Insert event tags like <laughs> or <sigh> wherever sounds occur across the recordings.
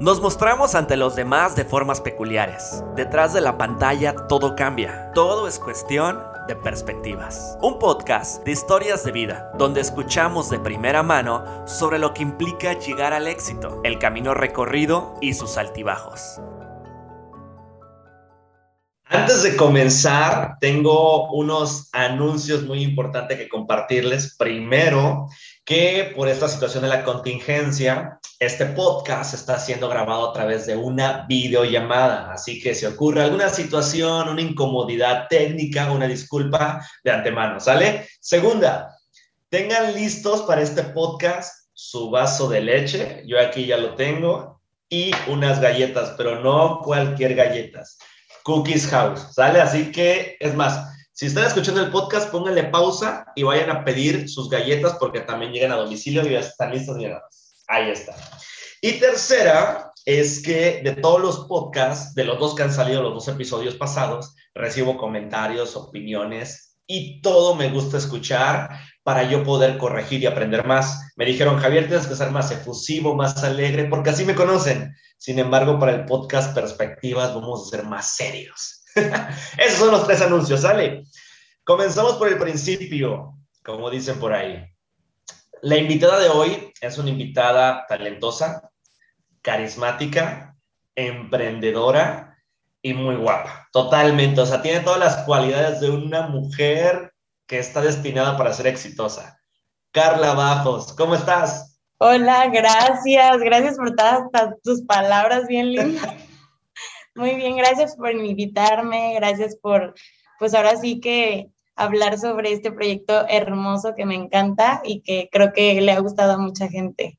Nos mostramos ante los demás de formas peculiares. Detrás de la pantalla todo cambia. Todo es cuestión de perspectivas. Un podcast de historias de vida, donde escuchamos de primera mano sobre lo que implica llegar al éxito, el camino recorrido y sus altibajos. Antes de comenzar, tengo unos anuncios muy importantes que compartirles. Primero, que por esta situación de la contingencia, este podcast está siendo grabado a través de una videollamada. Así que si ocurre alguna situación, una incomodidad técnica, una disculpa de antemano, ¿sale? Segunda, tengan listos para este podcast su vaso de leche. Yo aquí ya lo tengo. Y unas galletas, pero no cualquier galletas. Cookies House, ¿sale? Así que, es más, si están escuchando el podcast, pónganle pausa y vayan a pedir sus galletas porque también llegan a domicilio y ya están listas llegadas. Ahí está. Y tercera es que de todos los podcasts, de los dos que han salido, los dos episodios pasados, recibo comentarios, opiniones y todo me gusta escuchar para yo poder corregir y aprender más. Me dijeron, Javier, tienes que ser más efusivo, más alegre, porque así me conocen. Sin embargo, para el podcast Perspectivas vamos a ser más serios. <laughs> Esos son los tres anuncios, ¿sale? Comenzamos por el principio, como dicen por ahí. La invitada de hoy es una invitada talentosa, carismática, emprendedora y muy guapa. Totalmente. O sea, tiene todas las cualidades de una mujer que está destinada para ser exitosa. Carla Bajos, ¿cómo estás? Hola, gracias. Gracias por todas tus palabras bien lindas. <laughs> Muy bien, gracias por invitarme, gracias por, pues ahora sí que hablar sobre este proyecto hermoso que me encanta y que creo que le ha gustado a mucha gente.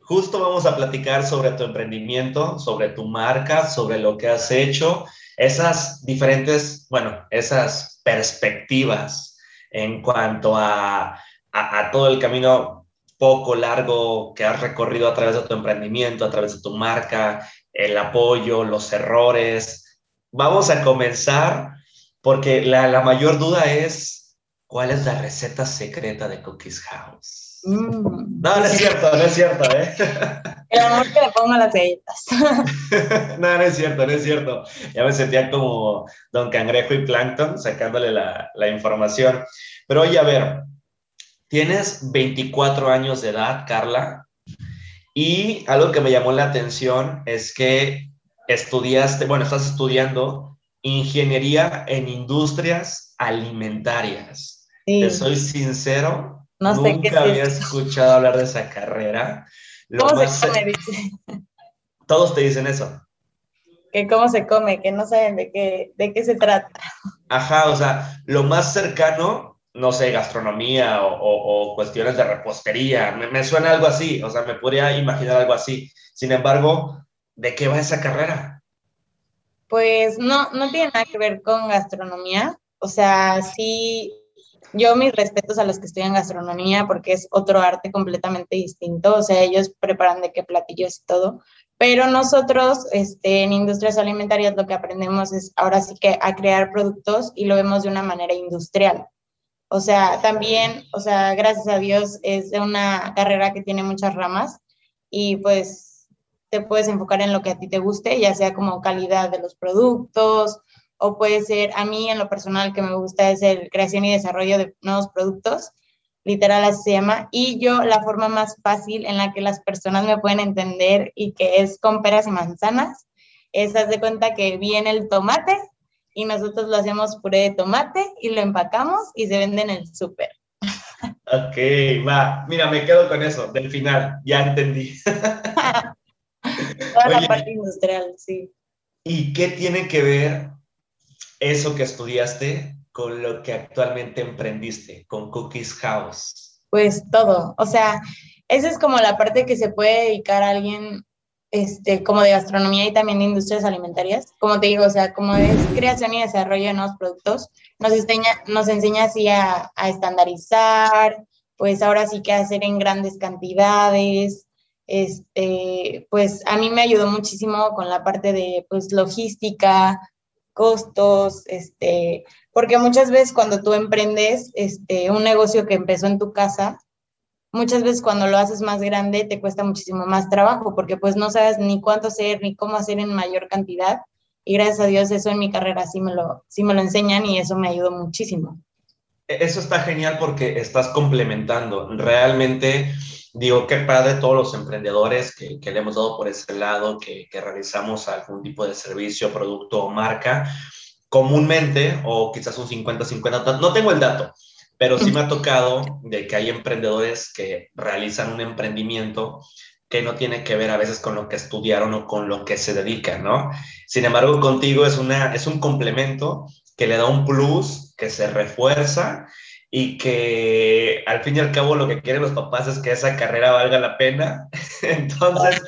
Justo vamos a platicar sobre tu emprendimiento, sobre tu marca, sobre lo que has hecho, esas diferentes, bueno, esas perspectivas en cuanto a, a, a todo el camino poco largo que has recorrido a través de tu emprendimiento, a través de tu marca, el apoyo, los errores. Vamos a comenzar porque la, mayor duda es, ¿cuál es la receta secreta de Cookies House? Mm. No, no es cierto, no es cierto, ¿eh? El amor que le pongo a las galletas. <laughs> no, no es cierto, no es cierto. Ya me sentía como Don Cangrejo y Plankton sacándole la, la información. Pero oye, a ver, tienes 24 años de edad, Carla, y algo que me llamó la atención es que estudiaste, bueno, estás estudiando ingeniería en industrias alimentarias. Te soy sincero, no sé nunca había escuchado hablar de esa carrera. ¿Cómo se come? <laughs> Dice. Todos te dicen eso. Que cómo se come, que no saben de qué, de qué se trata. Ajá, o sea, lo más cercano no sé, gastronomía o, cuestiones de repostería. Me, suena algo así, o sea, me podría imaginar algo así. Sin embargo, ¿de qué va esa carrera? Pues no, no tiene nada que ver con gastronomía. O sea, sí, yo mis respetos a los que estudian gastronomía porque es otro arte completamente distinto. O sea, ellos preparan de qué platillos y todo. Pero nosotros este, en industrias alimentarias lo que aprendemos es ahora sí que a crear productos y lo vemos de una manera industrial. O sea, también, o sea, gracias a Dios es una carrera que tiene muchas ramas y pues te puedes enfocar en lo que a ti te guste, ya sea como calidad de los productos o puede ser, a mí en lo personal que me gusta es el creación y desarrollo de nuevos productos, literal así se llama, y yo la forma más fácil en la que las personas me pueden entender y que es con peras y manzanas, es haz de cuenta que viene el tomate, y nosotros lo hacemos puré de tomate y lo empacamos y se vende en el súper. Ok, va. Mira, me quedo con eso, del final, ya entendí. <laughs> Toda la parte industrial, sí. ¿Y qué tiene que ver eso que estudiaste con lo que actualmente emprendiste, con Cookies House? Pues todo, o sea, esa es como la parte que se puede dedicar a alguien este, como de gastronomía y también de industrias alimentarias. Como te digo, o sea, como es creación y desarrollo de nuevos productos, nos enseña, nos enseña así a, a estandarizar, pues ahora sí que hacer en grandes cantidades. Este, pues a mí me ayudó muchísimo con la parte de pues logística, costos, este, porque muchas veces cuando tú emprendes este, un negocio que empezó en tu casa, muchas veces cuando lo haces más grande te cuesta muchísimo más trabajo porque pues no sabes ni cuánto hacer ni cómo hacer en mayor cantidad. Y gracias a Dios eso en mi carrera sí me lo, sí me lo enseñan y eso me ayudó muchísimo. E-, eso está genial porque estás complementando. Realmente, digo, qué padre todos los emprendedores que, que le hemos dado por ese lado, que, que realizamos algún tipo de servicio, producto o marca. Comúnmente, o quizás un 50-50, no tengo el dato, pero sí me ha tocado de que hay emprendedores que realizan un emprendimiento que no tiene que ver a veces con lo que estudiaron o con lo que se dedican, ¿no? Sin embargo, contigo es, una, es un complemento que le da un plus, que se refuerza y que al fin y al cabo lo que quieren los papás es que esa carrera valga la pena. <laughs> Entonces,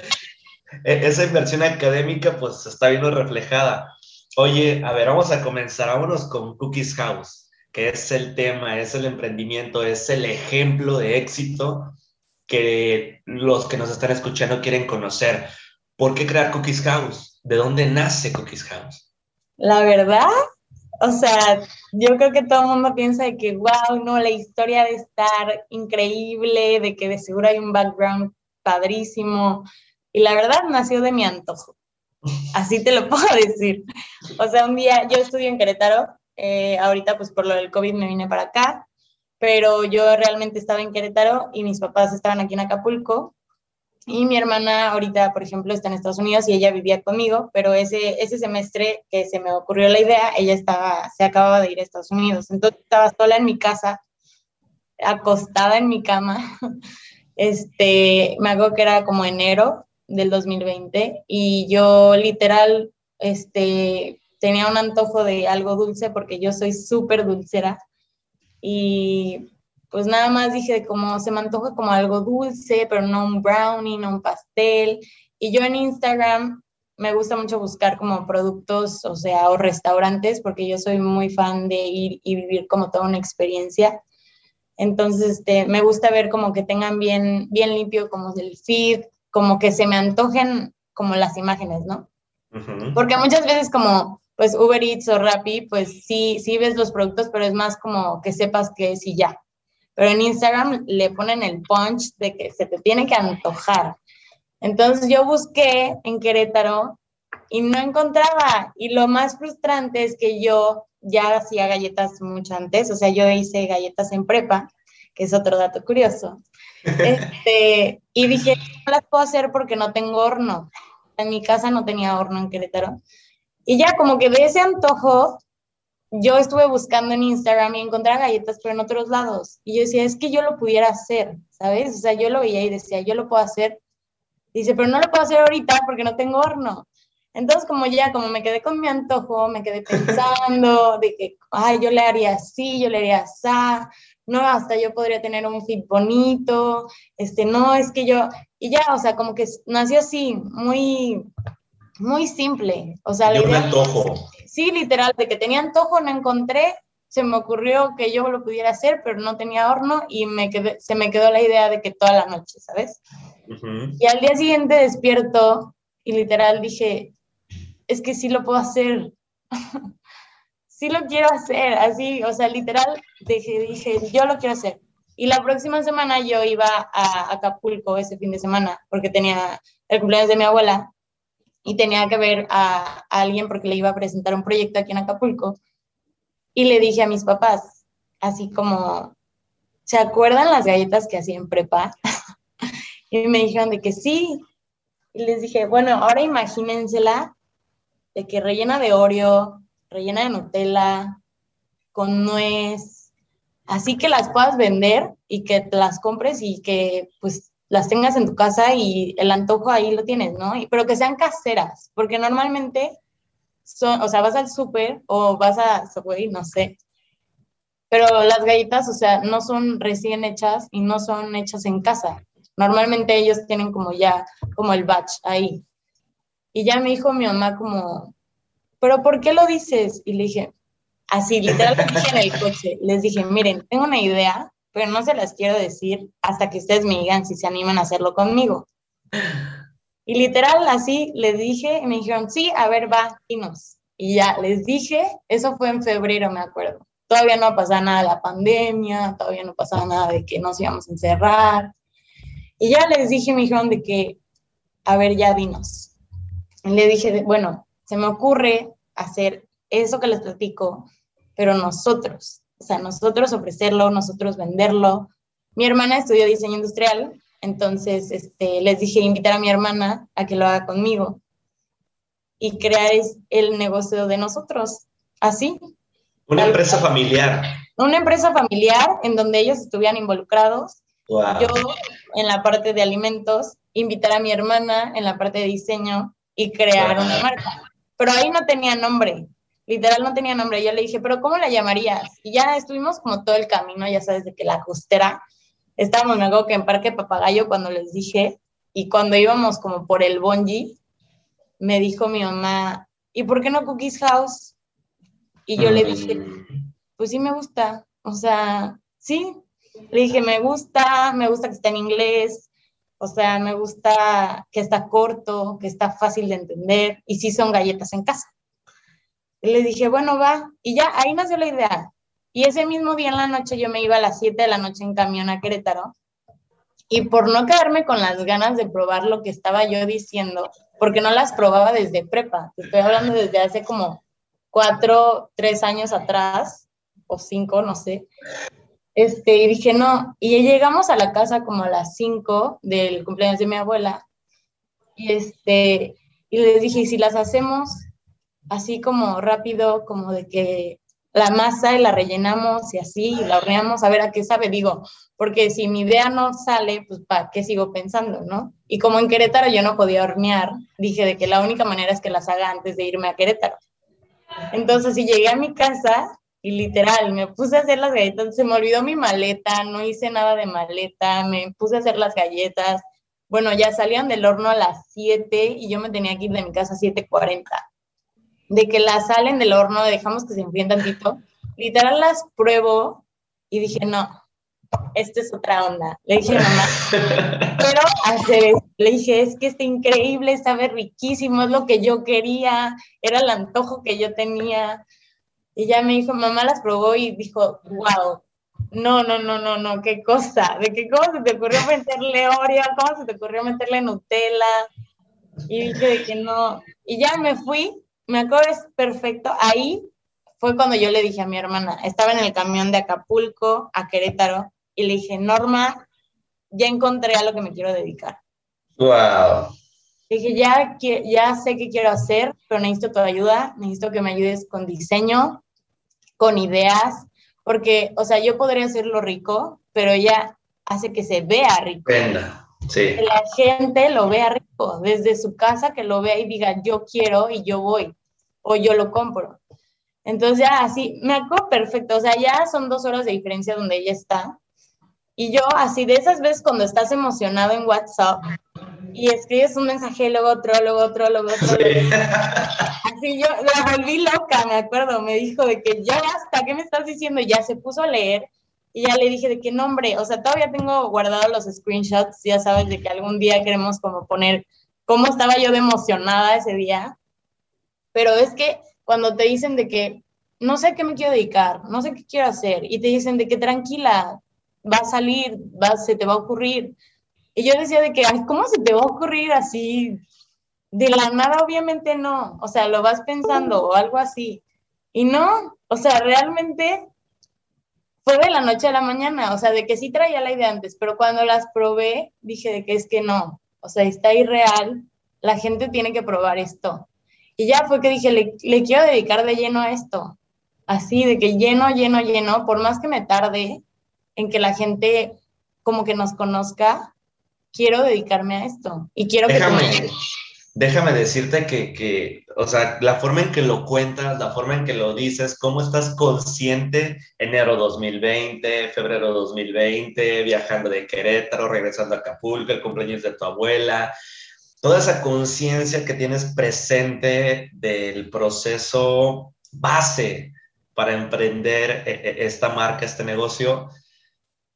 e-, esa inversión académica pues está viendo reflejada. Oye, a ver, vamos a comenzar, vámonos con Cookies House que es el tema, es el emprendimiento, es el ejemplo de éxito que los que nos están escuchando quieren conocer. ¿Por qué crear Cookies House? ¿De dónde nace Cookies House? La verdad, o sea, yo creo que todo el mundo piensa de que, wow, no, la historia de estar increíble, de que de seguro hay un background padrísimo. Y la verdad nació de mi antojo. Así te lo <laughs> puedo decir. O sea, un día yo estudio en Querétaro eh, ahorita pues por lo del COVID me vine para acá, pero yo realmente estaba en Querétaro y mis papás estaban aquí en Acapulco. Y mi hermana ahorita, por ejemplo, está en Estados Unidos y ella vivía conmigo, pero ese, ese semestre que se me ocurrió la idea, ella estaba, se acababa de ir a Estados Unidos. Entonces estaba sola en mi casa, acostada en mi cama. <laughs> Este, me hago que era como enero del 2020 y yo literal, este, tenía un antojo de algo dulce porque yo soy súper dulcera y pues nada más dije como se me antoja como algo dulce, pero no un brownie, no un pastel. Y yo en Instagram me gusta mucho buscar como productos, o sea, o restaurantes, porque yo soy muy fan de ir y vivir como toda una experiencia. Entonces, este, me gusta ver como que tengan bien, bien limpio como del feed, como que se me antojen como las imágenes, ¿no? Porque muchas veces como pues Uber Eats o Rappi, pues sí, sí ves los productos, pero es más como que sepas que es y ya. Pero en Instagram le ponen el punch de que se te tiene que antojar. Entonces yo busqué en Querétaro y no encontraba. Y lo más frustrante es que yo ya hacía galletas mucho antes, o sea, yo hice galletas en prepa, que es otro dato curioso. <laughs> Este, y dije, no las puedo hacer porque no tengo horno. En mi casa no tenía horno en Querétaro. Y ya como que de ese antojo, yo estuve buscando en Instagram y encontré galletas, pero en otros lados. Y yo decía, es que yo lo pudiera hacer, ¿sabes? O sea, yo lo veía y decía, yo lo puedo hacer. Dice, pero no lo puedo hacer ahorita porque no tengo horno. Entonces, como ya, como me quedé con mi antojo, me quedé <laughs> pensando de que, ay, yo le haría así, yo le haría así, no, hasta yo podría tener un fit bonito, este, no, es que yo, y ya, o sea, como que nació así, muy, muy simple. O sea, un antojo. Sí, literal, de que tenía antojo, no encontré, se me ocurrió que yo lo pudiera hacer, pero no tenía horno y me quedé, se me quedó la idea de que toda la noche, ¿sabes? Y al día siguiente despierto y literal dije, es que sí lo puedo hacer. <laughs> sí lo quiero hacer, así, o sea, literal, dije, dije, yo lo quiero hacer. Y la próxima semana yo iba a Acapulco ese fin de semana porque tenía el cumpleaños de mi abuela y tenía que ver a, alguien porque le iba a presentar un proyecto aquí en Acapulco. Y le dije a mis papás, así como, ¿se acuerdan las galletas que hacía en prepa? <laughs> y me dijeron de que sí. Y les dije, bueno, ahora imagínensela de que rellena de Oreo, rellena de Nutella, con nuez, así que las puedas vender y que las compres y que pues las tengas en tu casa y el antojo ahí lo tienes, ¿no? pero que sean caseras, porque normalmente son, o sea, vas al súper o vas a Subway, no sé, pero las galletas, o sea, no son recién hechas y no son hechas en casa. Normalmente ellos tienen como ya, como el batch ahí. Y ya me dijo mi mamá como, ¿pero por qué lo dices? Y le dije, así, dije en el coche, les dije, miren, tengo una idea, pero no se las quiero decir hasta que ustedes me digan si se animan a hacerlo conmigo. Y literal, así les dije, y me dijeron, sí, a ver, va, nos. Y ya les dije, eso fue en febrero, me acuerdo. todavía no pasaba nada de la pandemia, todavía no pasaba nada de que nos íbamos a encerrar. Y ya les dije, me dijeron de que, a ver, ya dinos. le dije, bueno, se me ocurre hacer eso que les platico, pero nosotros, o sea, nosotros ofrecerlo, nosotros venderlo. Mi hermana estudió diseño industrial, entonces este, les dije invitar a mi hermana a que lo haga conmigo y crear el negocio de nosotros, así. Una empresa familiar. Una empresa familiar en donde ellos estuvieran involucrados. Yo en la parte de alimentos, invitar a mi hermana en la parte de diseño y crear una marca. Pero ahí no tenía nombre, literal no tenía nombre. Yo le dije, pero ¿cómo la llamarías? Y ya estuvimos como todo el camino, ya sabes, de que la costera. Estábamos, me acuerdo que en Parque Papagayo cuando les dije, y cuando íbamos como por el bonji, me dijo mi mamá, ¿y por qué no Cookies House? Y yo le dije, mm. pues sí me gusta, o sea, sí. Le dije, me gusta, me gusta que está en inglés, o sea, me gusta que está corto, que está fácil de entender, y sí son galletas en casa le dije, bueno, va. Y ya ahí nació la idea. Y ese mismo día en la noche yo me iba a las 7 de la noche en camión a Querétaro. Y por no quedarme con las ganas de probar lo que estaba yo diciendo, porque no las probaba desde prepa, estoy hablando desde hace como cuatro, tres años atrás, o cinco, no sé. Este, y dije, no, y llegamos a la casa como a las 5 del cumpleaños de mi abuela, y este, y les dije, si las hacemos así como rápido, como de que la masa y la rellenamos y así, y la horneamos a ver a qué sabe, digo, porque si mi idea no sale, pues ¿para qué sigo pensando, no? Y como en Querétaro yo no podía hornear, dije de que la única manera es que las haga antes de irme a Querétaro. Entonces, si llegué a mi casa y literal me puse a hacer las galletas, se me olvidó mi maleta, no hice nada de maleta, me puse a hacer las galletas. Bueno, ya salían del horno a las 7 y yo me tenía que ir de mi casa a 7:40 de que las salen del horno, dejamos que se enfríen tantito, literal las pruebo y dije, no, esta es otra onda. Le dije, mamá, <laughs> pero hacer Le dije, es que está increíble, sabe riquísimo, es lo que yo quería, era el antojo que yo tenía. Y ya me dijo, mamá las probó y dijo, wow, no, no, no, no, no, qué cosa, de qué cómo se te ocurrió meterle Oreo, cómo se te ocurrió meterle Nutella. Y dije de que no. Y ya me fui me acuerdo, es perfecto. Ahí fue cuando yo le dije a mi hermana, estaba en el camión de Acapulco a Querétaro y le dije, Norma, ya encontré a lo que me quiero dedicar. Wow. dije, ya, ya sé qué quiero hacer, pero necesito tu ayuda, necesito que me ayudes con diseño, con ideas, porque, o sea, yo podría hacerlo rico, pero ella hace que se vea rico. Que la gente lo vea rico, desde su casa, que lo vea y diga, yo quiero y yo voy, o yo lo compro. Entonces ya así, me acuerdo perfecto, o sea, ya son dos horas de diferencia donde ella está. Y yo así de esas veces cuando estás emocionado en WhatsApp y escribes un mensaje, luego otro, luego otro, luego otro. Así yo la volví loca, me acuerdo, me dijo de que ya hasta, ¿qué me estás diciendo? Y ya se puso a leer y ya le dije de qué nombre, o sea, todavía tengo guardados los screenshots, ya sabes, de que algún día queremos como poner cómo estaba yo de emocionada ese día. Pero es que cuando te dicen de que no sé a qué me quiero dedicar, no sé qué quiero hacer, y te dicen de que tranquila, va a salir, va, se te va a ocurrir. Y yo decía de que, ¿cómo se te va a ocurrir así? De la nada, obviamente no. O sea, lo vas pensando o algo así. Y no, o sea, realmente fue de la noche a la mañana, o sea, de que sí traía la idea antes, pero cuando las probé, dije de que es que no, o sea, está irreal, la gente tiene que probar esto. Y ya fue que dije, le, le quiero dedicar de lleno a esto, así, de que lleno, lleno, lleno, por más que me tarde en que la gente como que nos conozca, quiero dedicarme a esto. Y quiero que déjame decirte que, o sea, la forma en que lo cuentas, la forma en que lo dices, cómo estás consciente enero 2020, febrero 2020, viajando de Querétaro, regresando a Acapulco, el cumpleaños de tu abuela, toda esa conciencia que tienes presente del proceso base para emprender eh, eh, esta marca, este negocio,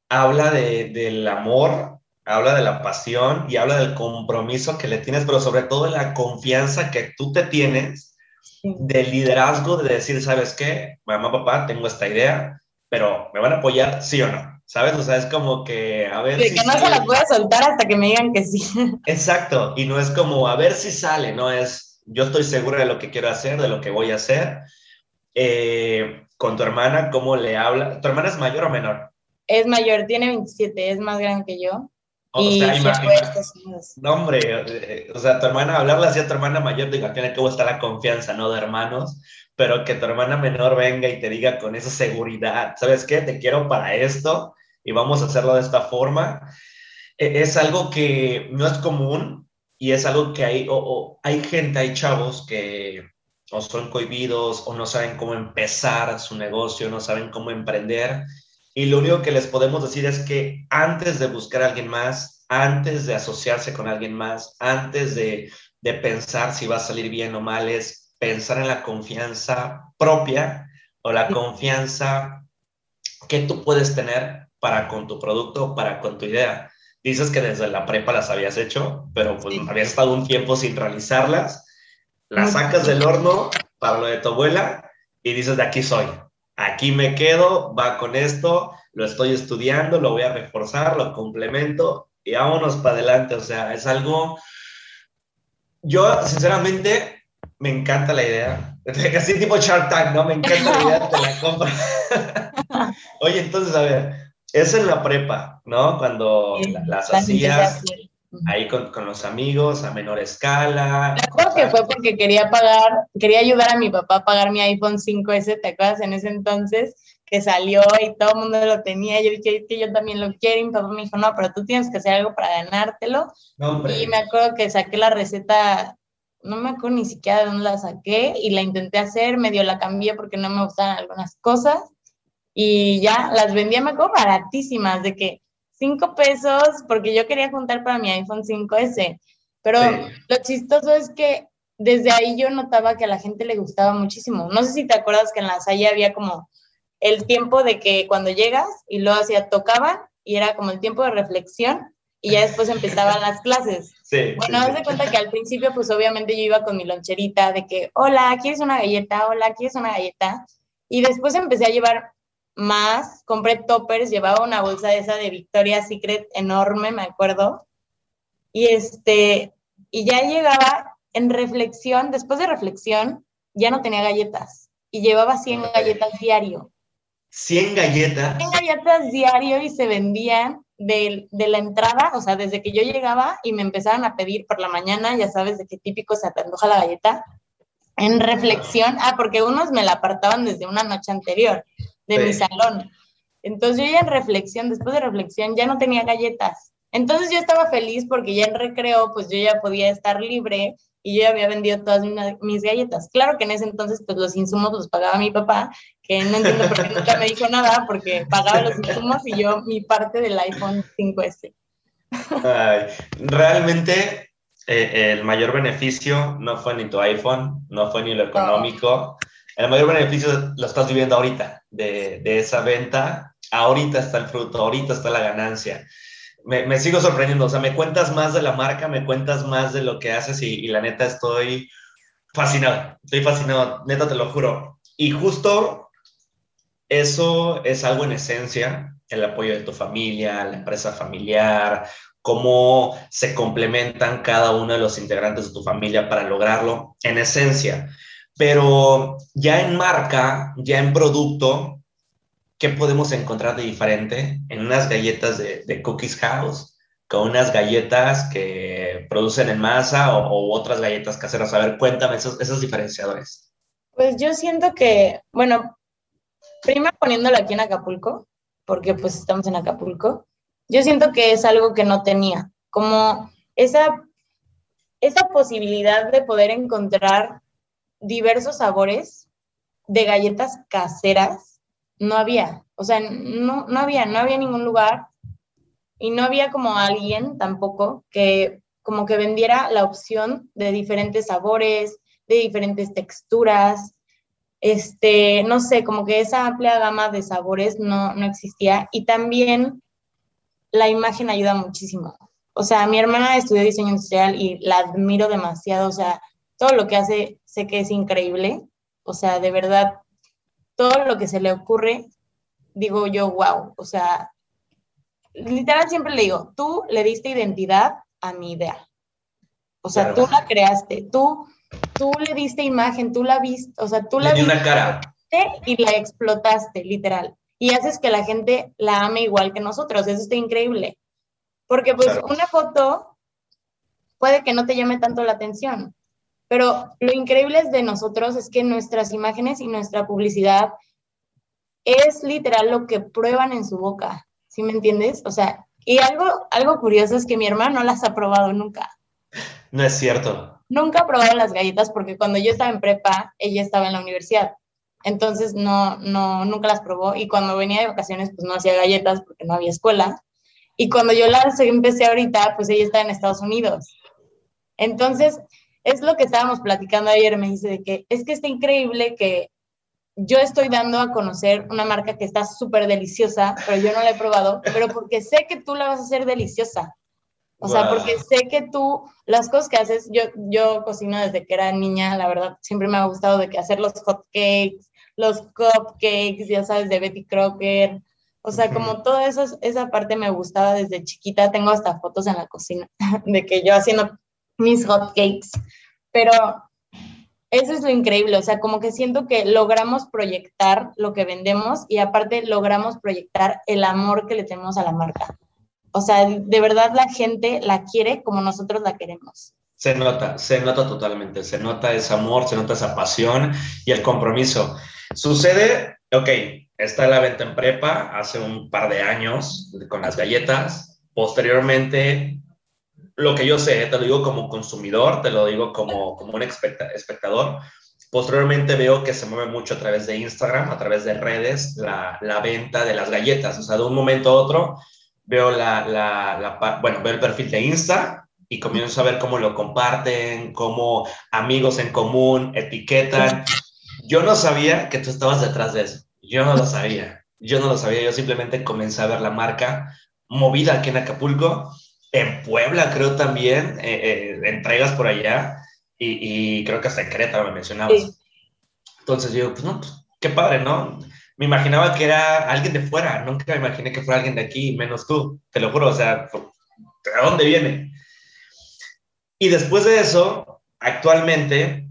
habla de, del amor habla de la pasión y habla del compromiso que le tienes, pero sobre todo de la confianza que tú te tienes de liderazgo, de decir, ¿sabes qué? Mamá, papá, tengo esta idea, pero ¿me van a apoyar sí o no? ¿Sabes? O sea, es como que a ver de que no se las voy a soltar hasta que me digan que sí. <laughs> Exacto, y no es como a ver si sale, no es yo estoy segura de lo que quiero hacer, de lo que voy a hacer. Eh, con tu hermana, ¿cómo le habla? ¿Tu hermana es mayor o menor? Es mayor, tiene 27, es más grande que yo. O y sea, se imagina- fue a Estados Unidos. No, hombre, eh, o sea, tu hermana, hablarle así a tu hermana mayor, digo, al fin y al cabo está la confianza, ¿no? De hermanos, pero que tu hermana menor venga y te diga con esa seguridad, ¿sabes qué? Te quiero para esto y vamos a hacerlo de esta forma. Eh, es algo que no es común y es algo que hay, o hay gente, hay chavos que o son cohibidos o no saben cómo empezar su negocio, no saben cómo emprender. Y lo único que les podemos decir es que antes de buscar a alguien más, antes de asociarse con alguien más, antes de, de pensar si va a salir bien o mal, es pensar en la confianza propia o la confianza que tú puedes tener para con tu producto, para con tu idea. Dices que desde la prepa las habías hecho, pero pues Sí. habías estado un tiempo sin realizarlas. Las sacas del horno para lo de tu abuela y dices, de aquí soy. Aquí me quedo, va con esto, lo estoy estudiando, lo voy a reforzar, lo complemento y vámonos para adelante. O sea, es algo... Yo, sinceramente, me encanta la idea. <laughs> Así tipo Shark Tank, ¿no? Me encanta la idea, te la compro. <laughs> Oye, entonces, a ver, es en la prepa, ¿no? Cuando Sí, las hacías ahí con, con los amigos a menor escala. Me acuerdo que fue porque quería pagar, quería ayudar a mi papá a pagar mi iPhone 5S, ¿te acuerdas? En ese entonces que salió y todo el mundo lo tenía. Yo dije "Es que yo también lo quiero. Y mi papá me dijo, no, pero tú tienes que hacer algo para ganártelo. No. Y me acuerdo que saqué la receta, no me acuerdo ni siquiera de dónde la saqué, y la intenté hacer, medio la cambié porque no me gustaban algunas cosas. Y ya las vendía, me acuerdo, baratísimas, de que cinco pesos, porque yo quería juntar para mi iPhone 5S. Pero Sí. lo chistoso es que desde ahí yo notaba que a la gente le gustaba muchísimo. No sé si te acuerdas que en la Salle había como el tiempo de que cuando llegas y luego hacía tocaban y era como el tiempo de reflexión y ya después empezaban las clases. <laughs> Sí, Bueno, sí, haz sí. de cuenta que al principio pues obviamente yo iba con mi loncherita de que, hola, ¿quieres una galleta? Hola, ¿quieres una galleta? Y después empecé a llevar más, compré toppers, llevaba una bolsa de esa de Victoria's Secret enorme, me acuerdo. Y este, y ya llegaba en reflexión, después de reflexión, ya no tenía galletas y llevaba 100 Ok. galletas diario. 100 galletas. 100 galletas diario y se vendían de, de la entrada, o sea, desde que yo llegaba y me empezaban a pedir por la mañana, ya sabes de qué típico se antoja la galleta, en reflexión, ah, porque unos me la apartaban desde una noche anterior de mi salón. Entonces yo ya en reflexión, después de reflexión, ya no tenía galletas. Entonces yo estaba feliz porque ya en recreo, pues yo ya podía estar libre y yo ya había vendido todas mis galletas. Claro que en ese entonces, pues los insumos los pagaba mi papá, que no entiendo por qué nunca me dijo nada, porque pagaba los insumos y yo mi parte del iPhone 5S. Ay, realmente eh, el mayor beneficio no fue ni tu iPhone, no fue ni lo económico. El mayor beneficio lo estás viviendo ahorita de, de esa venta. Ahorita está el fruto, ahorita está la ganancia. Me, me sigo sorprendiendo, o sea, me cuentas más de la marca, me cuentas más de lo que haces y, y la neta estoy fascinado, estoy fascinado, neta te lo juro. Y justo eso es algo en esencia, el apoyo de tu familia, la empresa familiar, cómo se complementan cada uno de los integrantes de tu familia para lograrlo, en esencia. Pero ya en marca, ya en producto, ¿qué podemos encontrar de diferente en unas galletas de, Cookies House con unas galletas que producen en masa o, o otras galletas caseras? A ver, cuéntame esos, esos diferenciadores. Pues yo siento que, bueno, primero poniéndolo aquí en Acapulco, porque pues estamos en Acapulco, yo siento que es algo que no tenía, como esa, esa posibilidad de poder encontrar diversos sabores de galletas caseras, no había, o sea, no, no había, no había ningún lugar y no había como alguien tampoco que como que vendiera la opción de diferentes sabores, de diferentes texturas, este, no sé, como que esa amplia gama de sabores no, no existía. Y también la imagen ayuda muchísimo. O sea, mi hermana estudió diseño industrial y la admiro demasiado, o sea, todo lo que hace sé que es increíble, o sea, de verdad, todo lo que se le ocurre, digo yo, wow, o sea, literal siempre le digo, tú le diste identidad a mi idea. O sea, tú la creaste, tú, tú le diste imagen, tú la viste, o sea, tú la viste una cara. y la explotaste, literal. Y haces que la gente la ame igual que nosotros, eso está increíble. Porque pues una foto puede que no te llame tanto la atención, pero lo increíble de nosotros es que nuestras imágenes y nuestra publicidad es literal lo que prueban en su boca, ¿sí me entiendes? O sea, y algo, algo curioso es que mi hermano no las ha probado nunca. No es cierto. Nunca probado las galletas porque cuando yo estaba en prepa, ella estaba en la universidad. Entonces no, no, nunca las probó y cuando venía de vacaciones pues no hacía galletas porque no había escuela. Y cuando yo las empecé ahorita, pues ella está en Estados Unidos. Entonces, es lo que estábamos platicando ayer, me dice de que es que está increíble que yo estoy dando a conocer una marca que está súper deliciosa, pero yo no la he probado, pero porque sé que tú la vas a hacer deliciosa. O sea, porque sé que tú, las cosas que haces, yo, yo cocino desde que era niña, la verdad, siempre me ha gustado de que hacer los hot cakes, los cupcakes, ya sabes, de Betty Crocker. O sea, como toda esa, esa parte me gustaba desde chiquita. Tengo hasta fotos en la cocina <laughs> de que yo haciendo mis hot cakes. Pero eso es lo increíble, o sea, como que siento que logramos proyectar lo que vendemos y aparte logramos proyectar el amor que le tenemos a la marca. O sea, de verdad la gente la quiere como nosotros la queremos. Se nota, se nota totalmente, se nota ese amor, se nota esa pasión y el compromiso. Sucede, ok, está la venta en prepa hace un par de años con las galletas. Posteriormente lo que yo sé, te lo digo como consumidor, te lo digo como, como un espectador. Posteriormente veo que se mueve mucho a través de Instagram, a través de redes, la, la venta de las galletas. O sea, de un momento a otro veo, la, la, bueno, veo el perfil de Insta y comienzo a ver cómo lo comparten, cómo amigos en común etiquetan. Yo no sabía que tú estabas detrás de eso. Yo no lo sabía. Yo no lo sabía. Yo simplemente comencé a ver la marca movida aquí en Acapulco en Puebla creo también, eh, eh, entregas por allá y, creo que hasta en Querétaro me mencionabas. Entonces yo, pues no, pues, qué padre, ¿no? Me imaginaba que era alguien de fuera, nunca me imaginé que fuera alguien de aquí, menos tú, te lo juro, o sea, ¿de dónde viene? Y después de eso, actualmente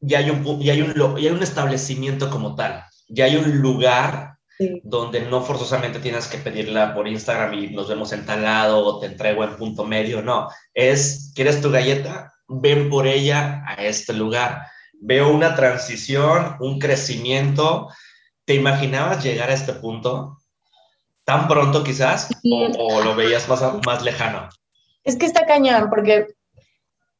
ya hay un, ya hay un, ya hay un establecimiento como tal, ya hay un lugar donde no forzosamente tienes que pedirla por Instagram y nos vemos en tal lado o te entrego en punto medio, no, es, ¿quieres tu galleta? Ven por ella a este lugar. Veo una transición, un crecimiento. ¿Te imaginabas llegar a este punto tan pronto quizás o, lo veías más, más lejano? Es que está cañón porque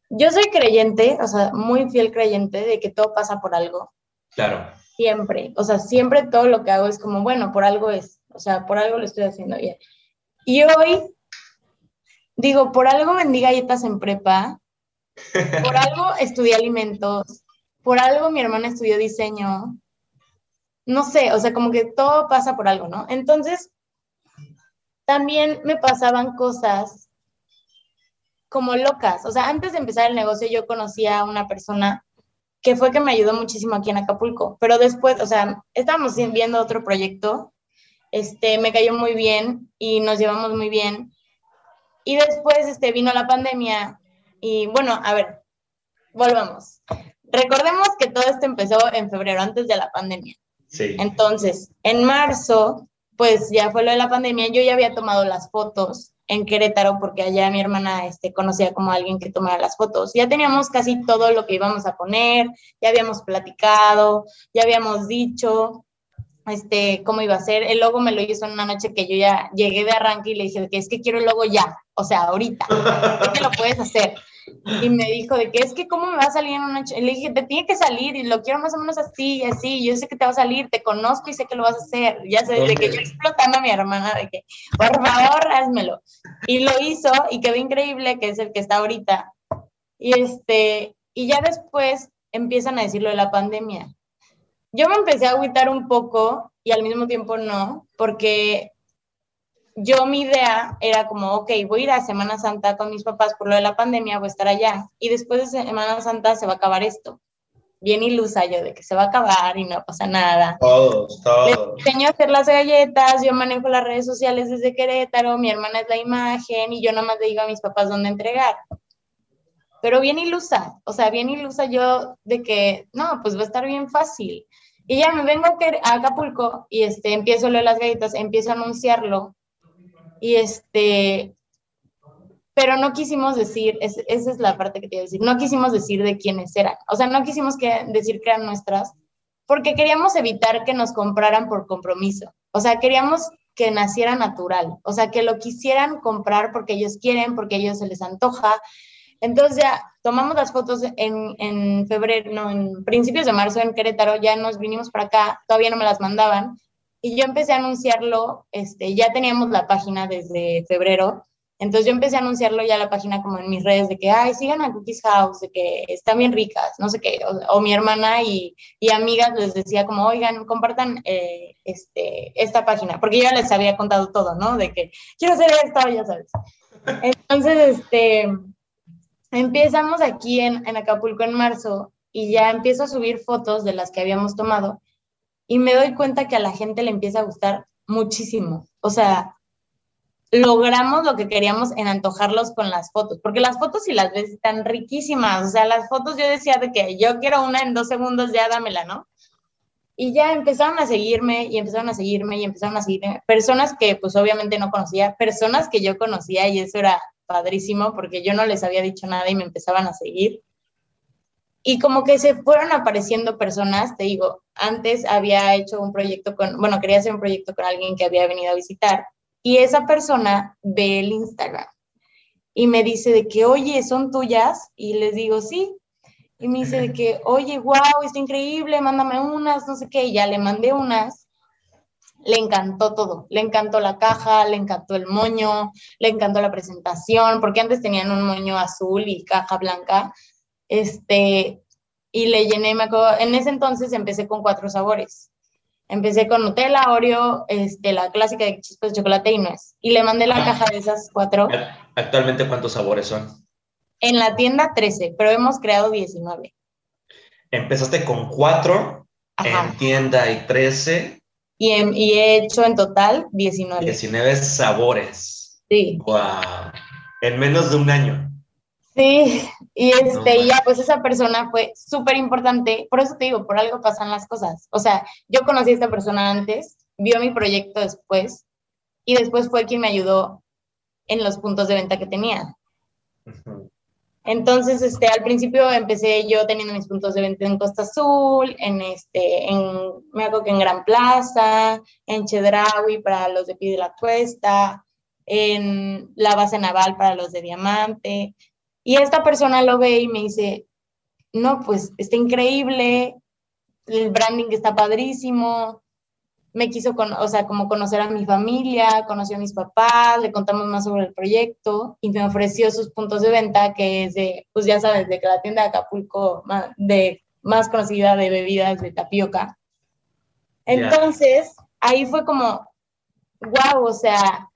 yo soy creyente, o sea, muy fiel creyente de que todo pasa por algo. Claro. Siempre, o sea, siempre todo lo que hago es como, bueno, por algo es, o sea, por algo lo estoy haciendo bien. Y hoy, digo, por algo vendí galletas en prepa, por <laughs> algo estudié alimentos, por algo mi hermana estudió diseño, no sé, o sea, como que todo pasa por algo, ¿no? Entonces, también me pasaban cosas como locas, o sea, antes de empezar el negocio yo conocía a una persona que fue que me ayudó muchísimo aquí en Acapulco. Pero después, o sea, estábamos viendo otro proyecto, este, me cayó muy bien y nos llevamos muy bien. Y después este, vino la pandemia y bueno, a ver, volvamos. Recordemos que todo esto empezó en febrero, antes de la pandemia. Sí. Entonces, en marzo, pues ya fue lo de la pandemia, yo ya había tomado las fotos en Querétaro porque allá mi hermana este, conocía como alguien que tomara las fotos. Ya teníamos casi todo lo que íbamos a poner, ya habíamos platicado, ya habíamos dicho este, cómo iba a ser. El logo me lo hizo en una noche que yo ya llegué de arranque y le dije que es que quiero el logo ya, o sea, ahorita, <laughs> que lo puedes hacer. Y me dijo de que es que cómo me va a salir en una noche. Le dije, te tiene que salir y lo quiero más o menos así y así. Yo sé que te va a salir, te conozco y sé que lo vas a hacer. Ya sé, de que yo explotando a mi hermana, de que por favor, házmelo. Y lo hizo y quedó increíble, que es el que está ahorita. Y este, y ya después empiezan a decirlo de la pandemia. Yo me empecé a agüitar un poco y al mismo tiempo no, porque yo mi idea era como, ok, voy a ir a Semana Santa con mis papás por lo de la pandemia, voy a estar allá. Y después de Semana Santa se va a acabar esto. Bien ilusa yo de que se va a acabar y no pasa nada. Todos, todos. Les enseño a hacer las galletas, yo manejo las redes sociales desde Querétaro, mi hermana es la imagen y yo nada más le digo a mis papás dónde entregar. Pero bien ilusa, o sea, bien ilusa yo de que, no, pues va a estar bien fácil. Y ya me vengo a Acapulco y este, empiezo lo de las galletas, empiezo a anunciarlo y este, pero no quisimos decir, esa es la parte que te iba decir, no quisimos decir de quiénes eran, o sea, no quisimos que, decir que eran nuestras, porque queríamos evitar que nos compraran por compromiso, o sea, queríamos que naciera natural, o sea, que lo quisieran comprar porque ellos quieren, porque ellos se les antoja. Entonces ya tomamos las fotos en, en febrero, no, en principios de marzo en Querétaro, ya nos vinimos para acá, todavía no me las mandaban, y yo empecé a anunciarlo, este, ya teníamos la página desde febrero, entonces yo empecé a anunciarlo ya la página como en mis redes de que, ay, sigan a Cookies House, de que están bien ricas, no sé qué, o, mi hermana y, y, amigas les decía como, oigan, compartan eh, este, esta página, porque ya les había contado todo, ¿no? De que quiero hacer esto, ya sabes. Entonces, este, empezamos aquí en, en Acapulco en marzo y ya empiezo a subir fotos de las que habíamos tomado y me doy cuenta que a la gente le empieza a gustar muchísimo. O sea, logramos lo que queríamos en antojarlos con las fotos, porque las fotos si las ves están riquísimas, o sea, las fotos yo decía de que yo quiero una en dos segundos, ya dámela, ¿no? Y ya empezaron a seguirme y empezaron a seguirme y empezaron a seguirme personas que pues obviamente no conocía, personas que yo conocía y eso era padrísimo porque yo no les había dicho nada y me empezaban a seguir. Y como que se fueron apareciendo personas, te digo, antes había hecho un proyecto con, bueno, quería hacer un proyecto con alguien que había venido a visitar y esa persona ve el Instagram y me dice de que, oye, ¿son tuyas? Y les digo, sí. Y me dice de que, <laughs> oye, wow, está increíble, mándame unas, no sé qué. Y ya le mandé unas. Le encantó todo. Le encantó la caja, le encantó el moño, le encantó la presentación, porque antes tenían un moño azul y caja blanca. Este, y le llené, me acuerdo, en ese entonces empecé con cuatro sabores. Empecé con Nutella, Oreo, este, la clásica de chispas de chocolate y nuez. Y le mandé la ah. caja de esas cuatro. ¿Actualmente cuántos sabores son? En la tienda 13, pero hemos creado 19. Empezaste con cuatro, en tienda hay 13. Y, y, he hecho en total 19. 19 sabores. Sí. Wow. En menos de un año. Sí, y este, ya pues esa persona fue súper importante, por eso te digo, por algo pasan las cosas. O sea, yo conocí a esta persona antes, vio mi proyecto después, y después fue quien me ayudó en los puntos de venta que tenía. Entonces, este, al principio empecé yo teniendo mis puntos de venta en Costa Azul, en este, en, me acuerdo que en Gran Plaza, en Chedraui para los de Pide la Cuesta, en la base naval para los de Diamante, y esta persona lo ve y me dice, no, pues está increíble, el branding está padrísimo, me quiso, o sea, como conocer a mi familia, conoció a mis papás, le contamos más sobre el proyecto y me ofreció sus puntos de venta, que es de, pues ya sabes, de que la tienda de Acapulco de, más conocida de bebidas de tapioca. Entonces, ahí fue como, wow, o sea,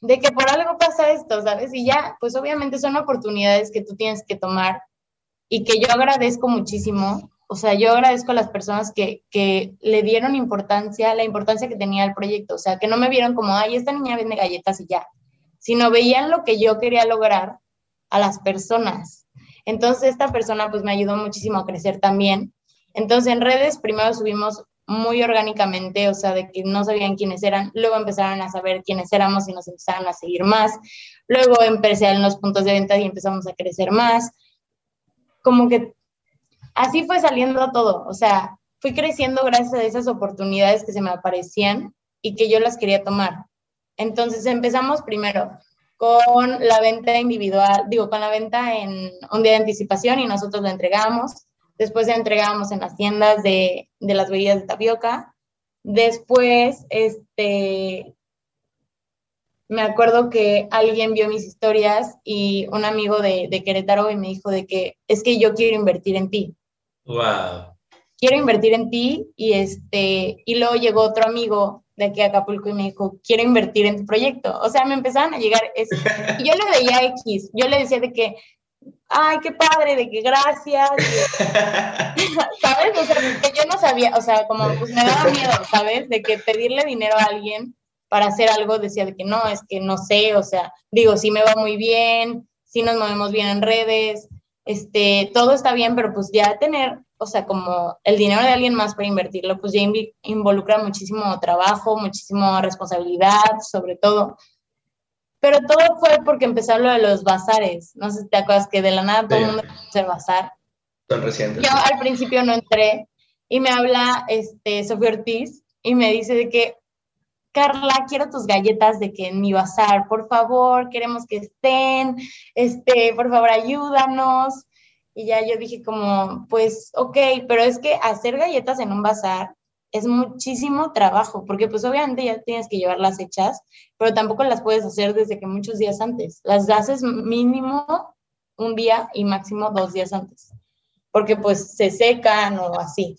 de que por algo pasa esto, ¿sabes? Y ya, pues obviamente son oportunidades que tú tienes que tomar y que yo agradezco muchísimo. O sea, yo agradezco a las personas que, que le dieron importancia, la importancia que tenía el proyecto. O sea, que no me vieron como, ay, esta niña vende galletas y ya, sino veían lo que yo quería lograr a las personas. Entonces, esta persona pues me ayudó muchísimo a crecer también. Entonces, en redes primero subimos muy orgánicamente, o sea, de que no sabían quiénes eran, luego empezaron a saber quiénes éramos y nos empezaron a seguir más, luego empecé en los puntos de venta y empezamos a crecer más, como que así fue saliendo todo, o sea, fui creciendo gracias a esas oportunidades que se me aparecían y que yo las quería tomar. Entonces empezamos primero con la venta individual, digo, con la venta en un día de anticipación y nosotros lo entregamos. Después entregábamos en las tiendas de, de las bebidas de tapioca. Después, este, me acuerdo que alguien vio mis historias y un amigo de, de, Querétaro y me dijo de que es que yo quiero invertir en ti. Wow. Quiero invertir en ti y este y luego llegó otro amigo de aquí a Acapulco y me dijo, quiero invertir en tu proyecto. O sea, me empezaron a llegar, y yo le veía X, yo le decía de que, ay, qué padre, de que gracias, <laughs> ¿sabes? O sea, que yo no sabía, o sea, como pues me daba miedo, ¿sabes? De que pedirle dinero a alguien para hacer algo, decía de que no, es que no sé, o sea, digo, sí me va muy bien, sí nos movemos bien en redes, este, todo está bien, pero pues ya tener, o sea, como el dinero de alguien más para invertirlo, pues ya involucra muchísimo trabajo, muchísima responsabilidad, sobre todo. Pero todo fue porque empezó lo de los bazares. No sé si te acuerdas que de la nada todo el mundo empezó a bazar. Son recientes. Yo al principio no entré y me habla este, Sofía Ortiz y me dice de que, Carla, quiero tus galletas de que en mi bazar, por favor, queremos que estén, este, por favor, ayúdanos. Y ya yo dije como, pues, ok, pero es que hacer galletas en un bazar es muchísimo trabajo, porque pues obviamente ya tienes que llevarlas hechas, pero tampoco las puedes hacer desde que muchos días antes. Las haces mínimo un día y máximo dos días antes, porque pues se secan o así.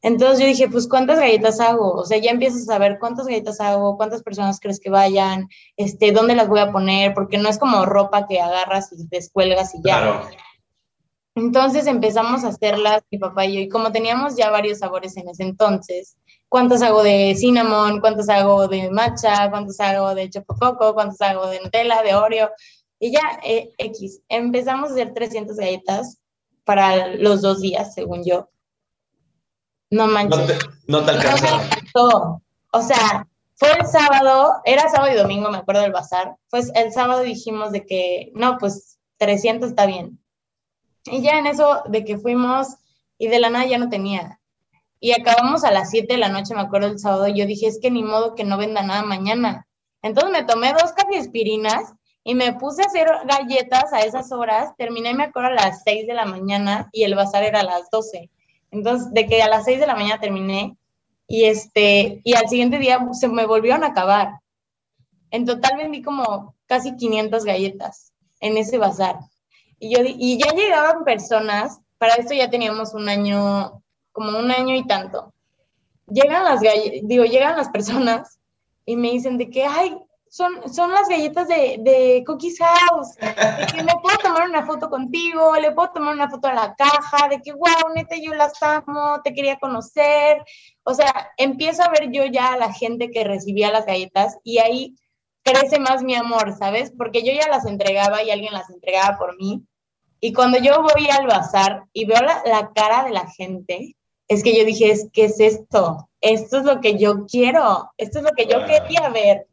Entonces yo dije, pues, ¿cuántas galletas hago? O sea, ya empiezas a saber cuántas galletas hago, cuántas personas crees que vayan, este, dónde las voy a poner, porque no es como ropa que agarras y descuelgas y ya. Entonces empezamos a hacerlas, mi papá y yo, y como teníamos ya varios sabores en ese entonces, ¿cuántas hago de cinnamon? ¿Cuántas hago de matcha? ¿Cuántas hago de chocococo? ¿Cuántas hago de Nutella, de Oreo? Y ya, eh, X, empezamos a hacer 300 galletas para los dos días, según yo no manches. No te, alcanzó. O sea, fue el sábado, era sábado y domingo, me acuerdo del bazar. Pues el sábado dijimos de que, no, pues 300 está bien. Y ya en eso de que fuimos y de la nada ya no tenía. Y acabamos a las 7 de la noche, me acuerdo el sábado, yo dije, es que ni modo que no venda nada mañana. Entonces me tomé dos aspirinas y me puse a hacer galletas a esas horas. Terminé, me acuerdo, a las 6 de la mañana y el bazar era a las 12. Entonces, de que a las 6 de la mañana terminé y, este, y al siguiente día se me volvieron a acabar. En total vendí como casi 500 galletas en ese bazar. Y, yo, y ya llegaban personas, para esto ya teníamos un año, como un año y tanto. Llegan las digo, llegan las personas y me dicen de que, ay, son, son las galletas de, de Cookies House. De que me puedo tomar una foto contigo, le puedo tomar una foto a la caja, de que, wow, neta, yo las amo, te quería conocer. O sea, empiezo a ver yo ya a la gente que recibía las galletas y ahí crece más mi amor, ¿sabes? Porque yo ya las entregaba y alguien las entregaba por mí. Y cuando yo voy al bazar y veo la, la cara de la gente, es que yo dije, es, ¿qué es esto? Esto es lo que yo quiero, esto es lo que yo quería ver.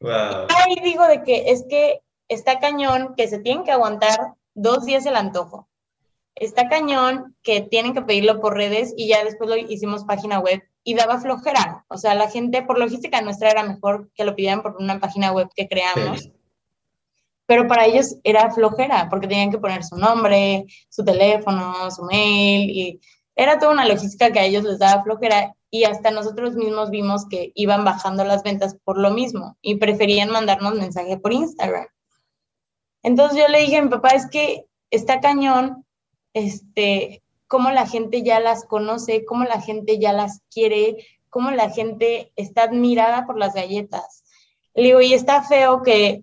Ahí digo de que es que está cañón que se tienen que aguantar dos días el antojo. Está cañón que tienen que pedirlo por redes y ya después lo hicimos página web y daba flojera. O sea, la gente, por logística nuestra, era mejor que lo pidieran por una página web que creamos. Pero para ellos era flojera porque tenían que poner su nombre, su teléfono, su mail y era toda una logística que a ellos les daba flojera y hasta nosotros mismos vimos que iban bajando las ventas por lo mismo y preferían mandarnos mensaje por Instagram. Entonces yo le dije a mi papá, es que está cañón, este, cómo la gente ya las conoce, cómo la gente ya las quiere, cómo la gente está admirada por las galletas. Le digo, y está feo que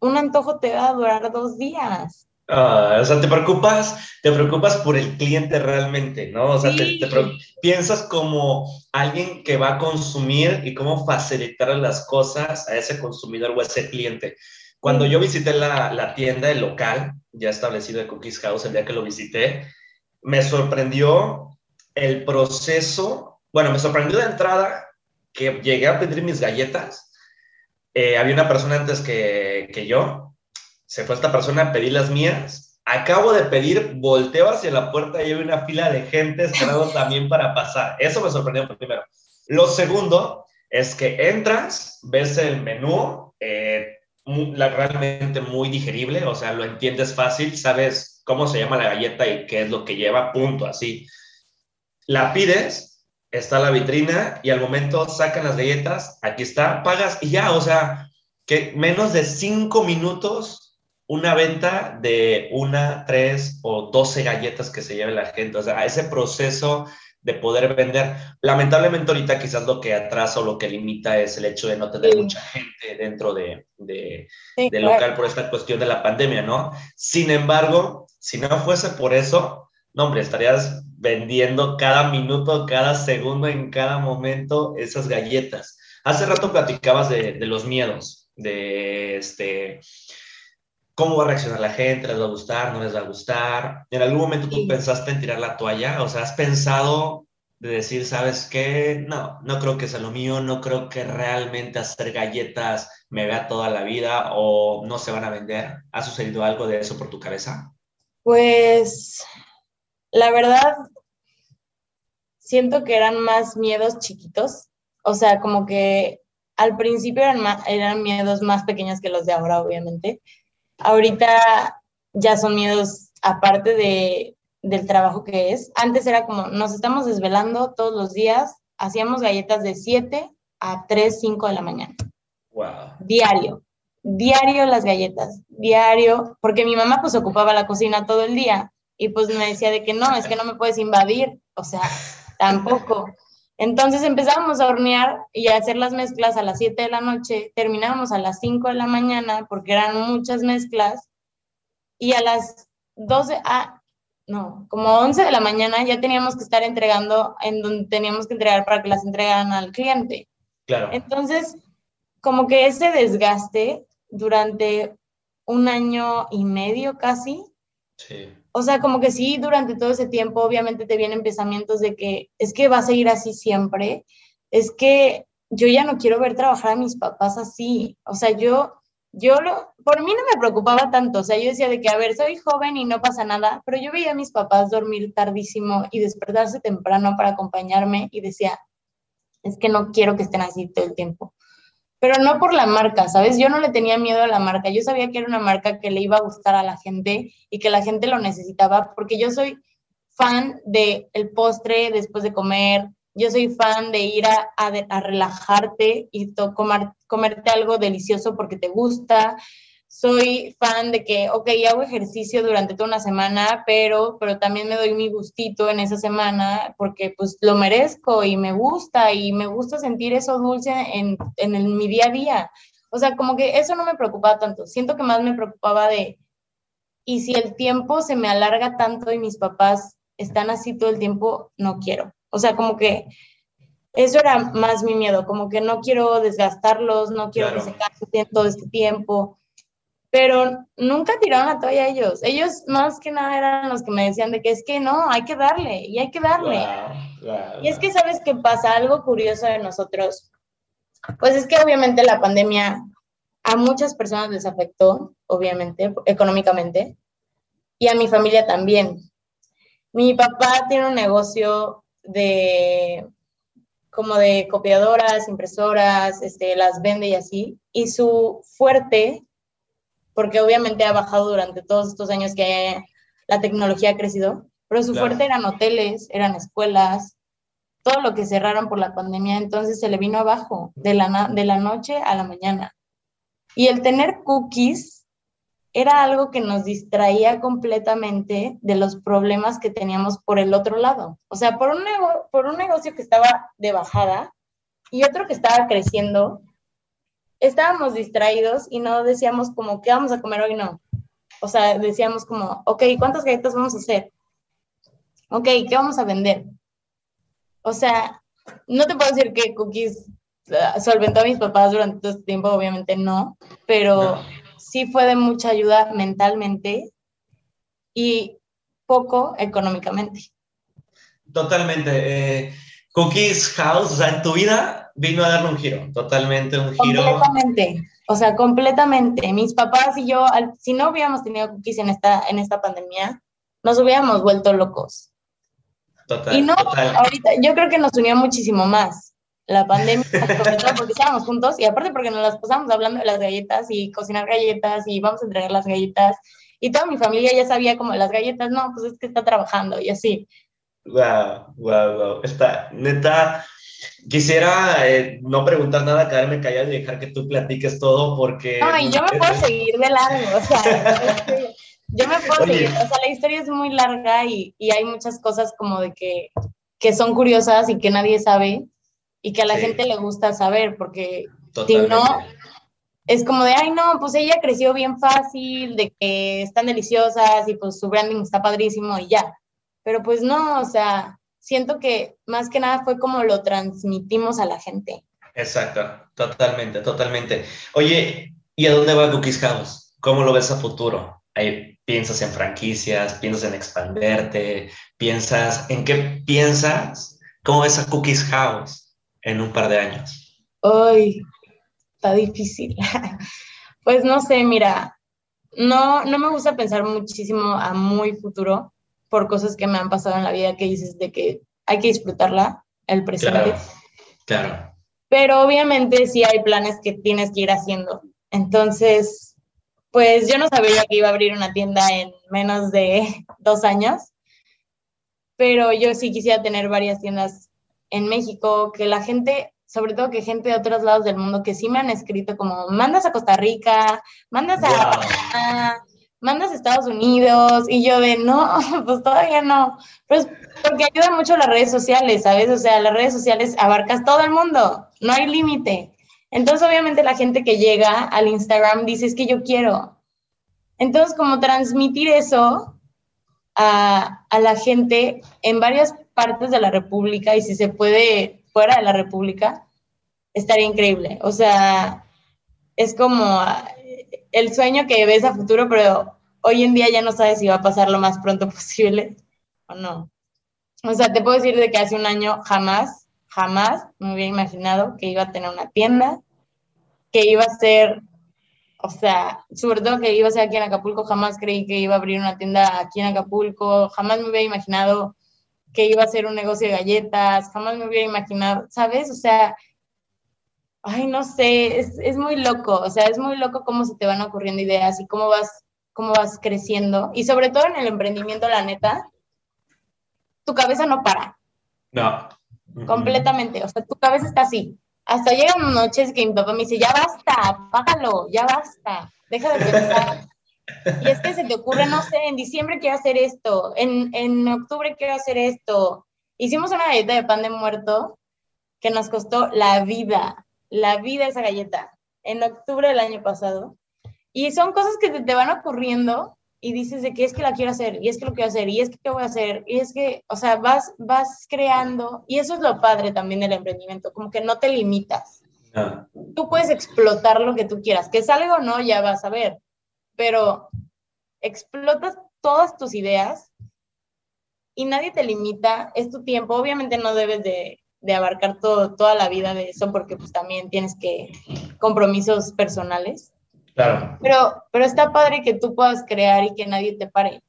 un antojo te va a durar dos días. Ah, o sea, te preocupas, te preocupas por el cliente realmente, ¿no? O sea, te, piensas como alguien que va a consumir y cómo facilitar las cosas a ese consumidor o a ese cliente. Cuando yo visité la, la tienda, el local, ya establecido de Cookies House, el día que lo visité, me sorprendió el proceso, bueno, me sorprendió de entrada que llegué a pedir mis galletas. Eh, había una persona antes que, que yo, se fue esta persona, pedí las mías, acabo de pedir, volteo hacia la puerta y hay una fila de gente esperando <laughs> también para pasar. Eso me sorprendió primero. Lo segundo es que entras, ves el menú, eh, realmente muy digerible, o sea, lo entiendes fácil, sabes cómo se llama la galleta y qué es lo que lleva, punto, así. La pides, está la vitrina y al momento sacan las galletas, aquí está, pagas y ya, o sea, que menos de cinco minutos una venta de una, tres o doce galletas que se lleve la gente. O sea, ese proceso de poder vender. Lamentablemente ahorita quizás lo que atrasa o lo que limita es el hecho de no tener mucha gente dentro de, de, del local por esta cuestión de la pandemia, ¿no? Sin embargo, si no fuese por eso, no, hombre, estarías vendiendo cada minuto, cada segundo, en cada momento esas galletas. Hace rato platicabas de, de los miedos, de este cómo va a reaccionar la gente, les va a gustar, no les va a gustar. ¿En algún momento tú pensaste en tirar la toalla? O sea, ¿has pensado de decir, sabes qué? No, no creo que sea lo mío, no creo que realmente hacer galletas me vea toda la vida o no se van a vender. ¿Ha sucedido algo de eso por tu cabeza? Pues, la verdad, siento que eran más miedos chiquitos. O sea, como que al principio eran, eran miedos más pequeños que los de ahora, obviamente Ahorita ya son miedos aparte de, del trabajo que es. Antes era como, nos estamos desvelando todos los días, hacíamos galletas de 7 a 3, 5 de la mañana. Wow. Diario, diario las galletas, diario, porque mi mamá pues ocupaba la cocina todo el día y pues me decía de que no, es que no me puedes invadir, o sea, tampoco. Entonces empezábamos a hornear y a hacer las mezclas a las 7 de la noche, terminábamos a las 5 de la mañana porque eran muchas mezclas y a las 12, ah, no, como 11 de la mañana ya teníamos que estar entregando en donde teníamos que entregar para que las entregaran al cliente. Claro. Entonces, como que ese desgaste durante un año y medio casi, sí. O sea, como que sí, durante todo ese tiempo obviamente te vienen pensamientos de que es que va a seguir así siempre, es que yo ya no quiero ver trabajar a mis papás así. O sea, yo, yo lo, por mí no me preocupaba tanto. O sea, yo decía de que, a ver, soy joven y no pasa nada, pero yo veía a mis papás dormir tardísimo y despertarse temprano para acompañarme y decía, es que no quiero que estén así todo el tiempo pero no por la marca, ¿sabes? Yo no le tenía miedo a la marca, yo sabía que era una marca que le iba a gustar a la gente y que la gente lo necesitaba, porque yo soy fan de el postre después de comer, yo soy fan de ir a, a, relajarte y comer, comerte algo delicioso porque te gusta, soy fan de que, ok, hago ejercicio durante toda una semana, pero, pero también me doy mi gustito en esa semana porque pues lo merezco y me gusta y me gusta sentir eso dulce en, en mi día a día. O sea, como que eso no me preocupaba tanto. Siento que más me preocupaba de, y si el tiempo se me alarga tanto y mis papás están así todo el tiempo, no quiero. O sea, como que eso era más mi miedo, como que no quiero desgastarlos, no quiero que se cansen todo este tiempo pero nunca tiraron la toalla ellos. Ellos más que nada eran los que me decían de que es que no, hay que darle y hay que darle. y es que sabes que pasa algo curioso de nosotros. Pues es que obviamente la pandemia a muchas personas les afectó, obviamente, económicamente, y a mi familia también. Mi papá tiene un negocio de como de copiadoras, impresoras, este, las vende y así, y su fuerte porque obviamente ha bajado durante todos estos años que la tecnología ha crecido, pero su fuerte eran hoteles, eran escuelas, todo lo que cerraron por la pandemia, entonces se le vino abajo de la, de la noche a la mañana. Y el tener cookies era algo que nos distraía completamente de los problemas que teníamos por el otro lado. O sea, por un, por un negocio que estaba de bajada y otro que estaba creciendo, estábamos distraídos y no decíamos como, ¿qué vamos a comer hoy? No. O sea, decíamos como, ok, ¿cuántas galletas vamos a hacer? Ok, ¿qué vamos a vender? O sea, no te puedo decir que Cookies uh, solventó a mis papás durante todo este tiempo, obviamente no, pero sí fue de mucha ayuda mentalmente y poco económicamente. Totalmente. Eh, Cookies House, o sea, en tu vida vino a darle un giro, totalmente un giro. Completamente, o sea, completamente. Mis papás y yo, si no hubiéramos tenido cookies en esta, en esta pandemia, nos hubiéramos vuelto locos. Total, y no, ahorita, yo creo que nos unió muchísimo más la pandemia, <laughs> sobre todo porque estábamos juntos y aparte porque nos las pasamos hablando de las galletas y cocinar galletas y vamos a entregar las galletas y toda mi familia ya sabía como las galletas, no, pues es que está trabajando y así. Wow, wow, wow. Está, neta, Quisiera eh, no preguntar nada, quedarme callado y dejar que tú platiques todo porque... No, y yo me puedo seguir de largo, o sea, <laughs> yo me puedo seguir, o sea, la historia es muy larga y, y, hay muchas cosas como de que que son curiosas y que nadie sabe y que a la gente le gusta saber, porque si no, es como de, ay, no, pues ella creció bien fácil, de que están deliciosas y pues su branding está padrísimo y ya. Pero pues no, o sea, siento que más que nada fue como lo transmitimos a la gente. Exacto, totalmente, totalmente. Oye, ¿y a dónde va Cookies House? ¿Cómo lo ves a futuro? Ahí piensas en franquicias, piensas en expanderte, piensas, ¿en qué piensas? ¿Cómo ves a Cookies House en un par de años? Ay, está difícil. <laughs> pues no sé, mira, no, no me gusta pensar muchísimo a muy futuro por cosas que me han pasado en la vida que dices de que hay que disfrutarla, el presente. Claro. claro. Pero obviamente sí hay planes que tienes que ir haciendo. Entonces, pues yo no sabía que iba a abrir una tienda en menos de <laughs> dos años, pero yo sí quisiera tener varias tiendas en México, que la gente, sobre todo que gente de otros lados del mundo, que sí me han escrito como, mandas a Costa Rica, mandas a, mandas a Estados Unidos, y yo de, no, <laughs> pues todavía no, pues porque ayuda mucho las redes sociales, ¿sabes? O sea, las redes sociales abarcas todo el mundo, no hay límite. Entonces, obviamente, la gente que llega al Instagram dice, es que yo quiero. Entonces, como transmitir eso a, la gente en varias partes de la República y si se puede fuera de la República, estaría increíble. O sea, es como el sueño que ves a futuro, pero hoy en día ya no sabes si va a pasar lo más pronto <laughs> posible o no. O sea, te puedo decir de que hace un año jamás jamás me hubiera imaginado que iba a tener una tienda, que iba a ser, o sea, sobre todo que iba a ser aquí en Acapulco, jamás creí que iba a abrir una tienda aquí en Acapulco, jamás me hubiera imaginado que iba a ser un negocio de galletas, jamás me hubiera imaginado, ¿sabes? O sea, ay, no sé, es, es muy loco, o sea, es muy loco cómo se te van ocurriendo ideas y cómo vas, cómo vas creciendo. Y sobre todo en el emprendimiento, la neta, tu cabeza no para. No completamente. O sea, tu cabeza está así. Hasta llegan noches que mi papá me dice, ya basta, apágalo, ya basta, deja de pensar. y es que se te ocurre, no sé, en diciembre quiero hacer esto, en, en octubre quiero hacer esto. Hicimos una galleta de pan de muerto que nos costó la vida, la vida esa galleta, en octubre del año pasado. Y son cosas que te, te van ocurriendo y dices de que es que la quiero hacer, y es que lo quiero hacer, y es que qué voy a hacer, y es que, o sea, vas, vas creando, y eso es lo padre también del emprendimiento, como que no te limitas. Ah. Tú puedes explotar lo que tú quieras, que salga o no, ya vas a ver, pero explotas todas tus ideas y nadie te limita, es tu tiempo, obviamente no debes de, de abarcar todo, toda la vida de eso, porque pues también tienes que compromisos personales, pero, pero está padre que tú puedas crear y que nadie te pare.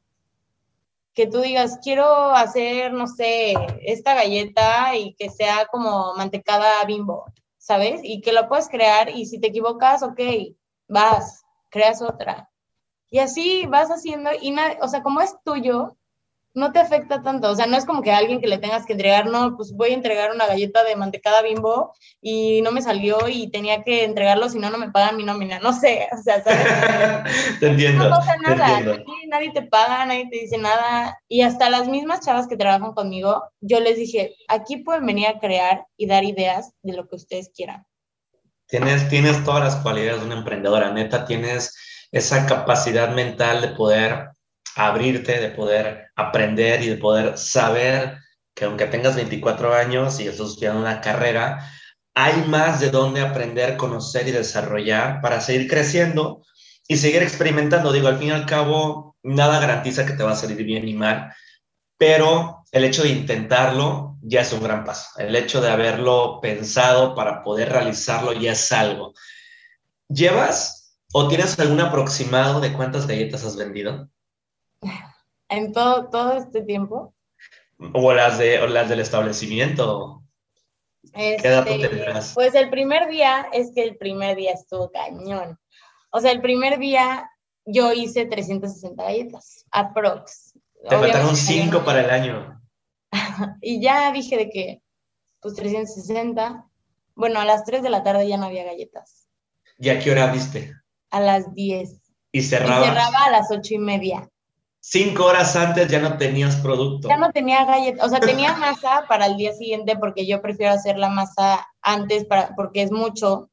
Que tú digas, quiero hacer, no sé, esta galleta y que sea como mantecada bimbo, ¿sabes? Y que lo puedas crear y si te equivocas, ok, vas, creas otra. Y así vas haciendo y, o sea, como es tuyo, no te afecta tanto. O sea, no es como que a alguien que le tengas que entregar, no, pues voy a entregar una galleta de mantecada bimbo y no me salió y tenía que entregarlo, si no, no me pagan mi nómina. No sé, o sea, ¿sabes? <laughs> te entiendo. No pasa nada. nadie te paga, nadie te dice nada. Y hasta las mismas chavas que trabajan conmigo, yo les dije, aquí pueden venir a crear y dar ideas de lo que ustedes quieran. Tienes, tienes todas las cualidades de una emprendedora, neta, tienes esa capacidad mental de poder abrirte, de poder aprender y de poder saber que aunque tengas 24 años y estás estudiando una carrera, hay más de dónde aprender, conocer y desarrollar para seguir creciendo y seguir experimentando. Digo, al fin y al cabo, nada garantiza que te va a salir bien ni mal, pero el hecho de intentarlo ya es un gran paso. El hecho de haberlo pensado para poder realizarlo ya es algo. ¿Llevas o tienes algún aproximado de cuántas galletas has vendido? En todo, todo este tiempo. O las, de, las del establecimiento. Este, pues el primer día es que el primer día estuvo cañón. O sea, el primer día yo hice 360 galletas, aprox. Te faltaron 5 para el año. <laughs> y ya dije de que, pues 360. Bueno, a las 3 de la tarde ya no había galletas. ¿Y a qué hora viste? A las 10. ¿Y cerraba? Y cerraba a las 8 y media. Cinco horas antes ya no tenías producto. Ya no tenía galletas, o sea, tenía <laughs> masa para el día siguiente porque yo prefiero hacer la masa antes para, porque es mucho.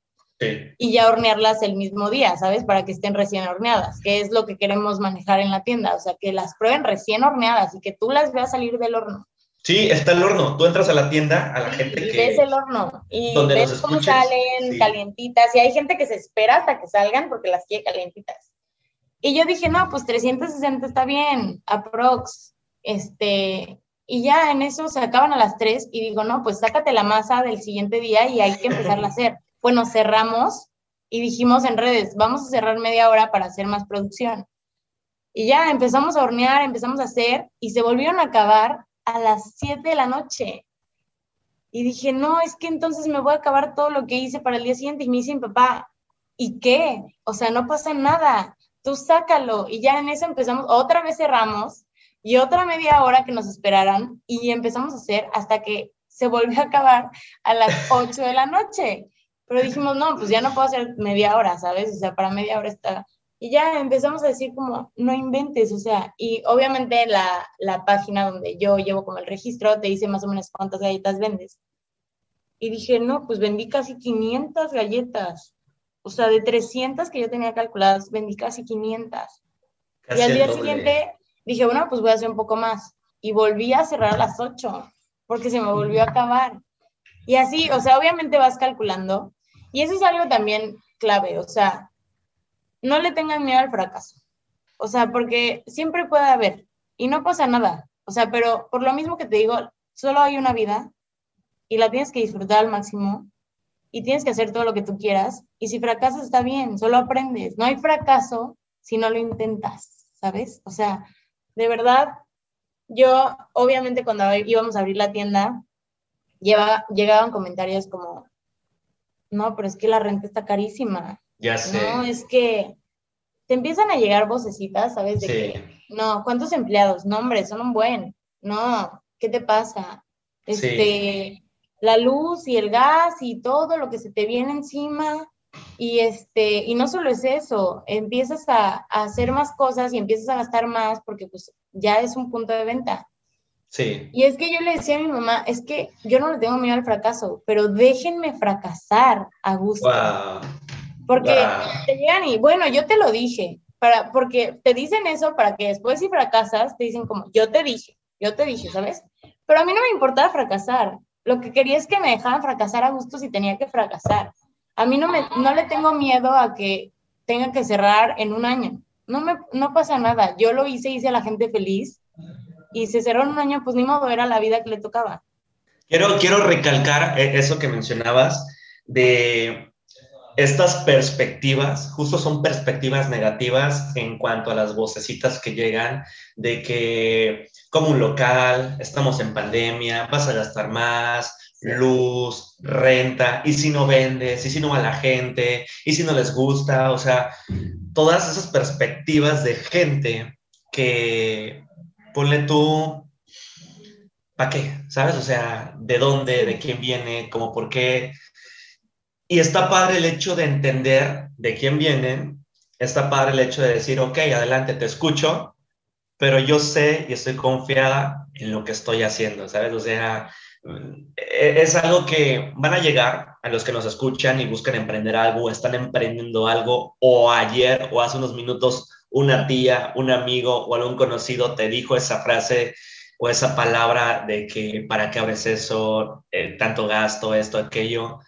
Y ya hornearlas el mismo día, ¿sabes? Para que estén recién horneadas, que es lo que queremos manejar en la tienda, o sea, que las prueben recién horneadas y que tú las veas salir del horno. Sí, está el horno. Tú entras a la tienda, a la gente y ves el horno y ves cómo salen calientitas. Y hay gente que se espera hasta que salgan porque las quiere calientitas. Y yo dije, no, pues 360 está bien, aprox. Este, y ya en eso se acaban a las 3 y digo, no, pues sácate la masa del siguiente día y hay que empezarla a hacer. <laughs> Bueno, cerramos y dijimos en redes, vamos a cerrar media hora para hacer más producción. Y ya empezamos a hornear, empezamos a hacer y se volvieron a acabar a las 7 de la noche. Y dije, no, es que entonces me voy a acabar todo lo que hice para el día siguiente. Y me dicen, papá, ¿y qué? O sea, no pasa nada, tú sácalo. Y ya en eso empezamos, otra vez cerramos y otra media hora que nos esperaran y empezamos a hacer hasta que se volvió a acabar a las <laughs> 8 de la noche. Pero dijimos, no, pues ya no puedo hacer media hora, ¿sabes? O sea, para media hora está y ya empezamos a decir como, no inventes, o sea, y obviamente la, la página donde yo llevo como el registro te dice más o menos cuántas galletas vendes. Y dije, no, pues vendí casi 500 galletas. O sea, de 300 que yo tenía calculadas, vendí casi 500. y al día siguiente dije, bueno, pues voy a hacer un poco más. Y volví a cerrar a las 8, porque se me volvió a acabar. Y así, o sea, obviamente vas calculando. Y eso es algo también clave, o sea, no le tengan miedo al fracaso. O sea, porque siempre puede haber y no pasa nada. O sea, pero por lo mismo que te digo, solo hay una vida y la tienes que disfrutar al máximo y tienes que hacer todo lo que tú quieras. Y si fracasas está bien, solo aprendes. No hay fracaso si no lo intentas, ¿sabes? O sea, de verdad, yo obviamente cuando íbamos a abrir la tienda, llegaban comentarios como, no, pero es que la renta está carísima. Ya sé. No, es que te empiezan a llegar vocecitas, ¿sabes? De que, no, ¿cuántos empleados? No, hombre, son un buen. No, ¿qué te pasa? Este, la luz y el gas y todo lo que se te viene encima. Y este, y no solo es eso, empiezas a, a hacer más cosas y empiezas a gastar más porque pues ya es un punto de venta. Sí. Y es que yo le decía a mi mamá, es que yo no le tengo miedo al fracaso, pero déjenme fracasar a gusto. Porque te llegan y, bueno, yo te lo dije, para, porque te dicen eso para que después si fracasas, te dicen como, yo te dije, yo te dije, ¿sabes? Pero a mí no me importaba fracasar. Lo que quería es que me dejaran fracasar a gusto si tenía que fracasar. A mí no, me, no le tengo miedo a que tenga que cerrar en un año. No, me, no pasa nada. Yo lo hice, hice a la gente feliz y se cerró en un año, pues ni modo, era la vida que le tocaba. Quiero, quiero recalcar eh, eso que mencionabas de estas perspectivas, justo son perspectivas negativas en cuanto a las vocecitas que llegan de que como un local, estamos en pandemia, vas a gastar más, luz, renta, y si no vendes, y si no va la gente, y si no les gusta, o sea, todas esas perspectivas de gente que ponle tú, ¿para qué? ¿Sabes? O sea, ¿de dónde, de quién viene, como por qué? Y está padre el hecho de entender de quién vienen, está padre el hecho de decir, ok, adelante, te escucho, pero yo sé y estoy confiada en lo que estoy haciendo, ¿sabes? O sea, e-, es algo que van a llegar a los que nos escuchan y buscan emprender algo, están emprendiendo algo, o ayer o hace unos minutos una tía, un amigo o algún conocido te dijo esa frase o esa palabra de que para qué abres eso, eh, tanto gasto, esto, aquello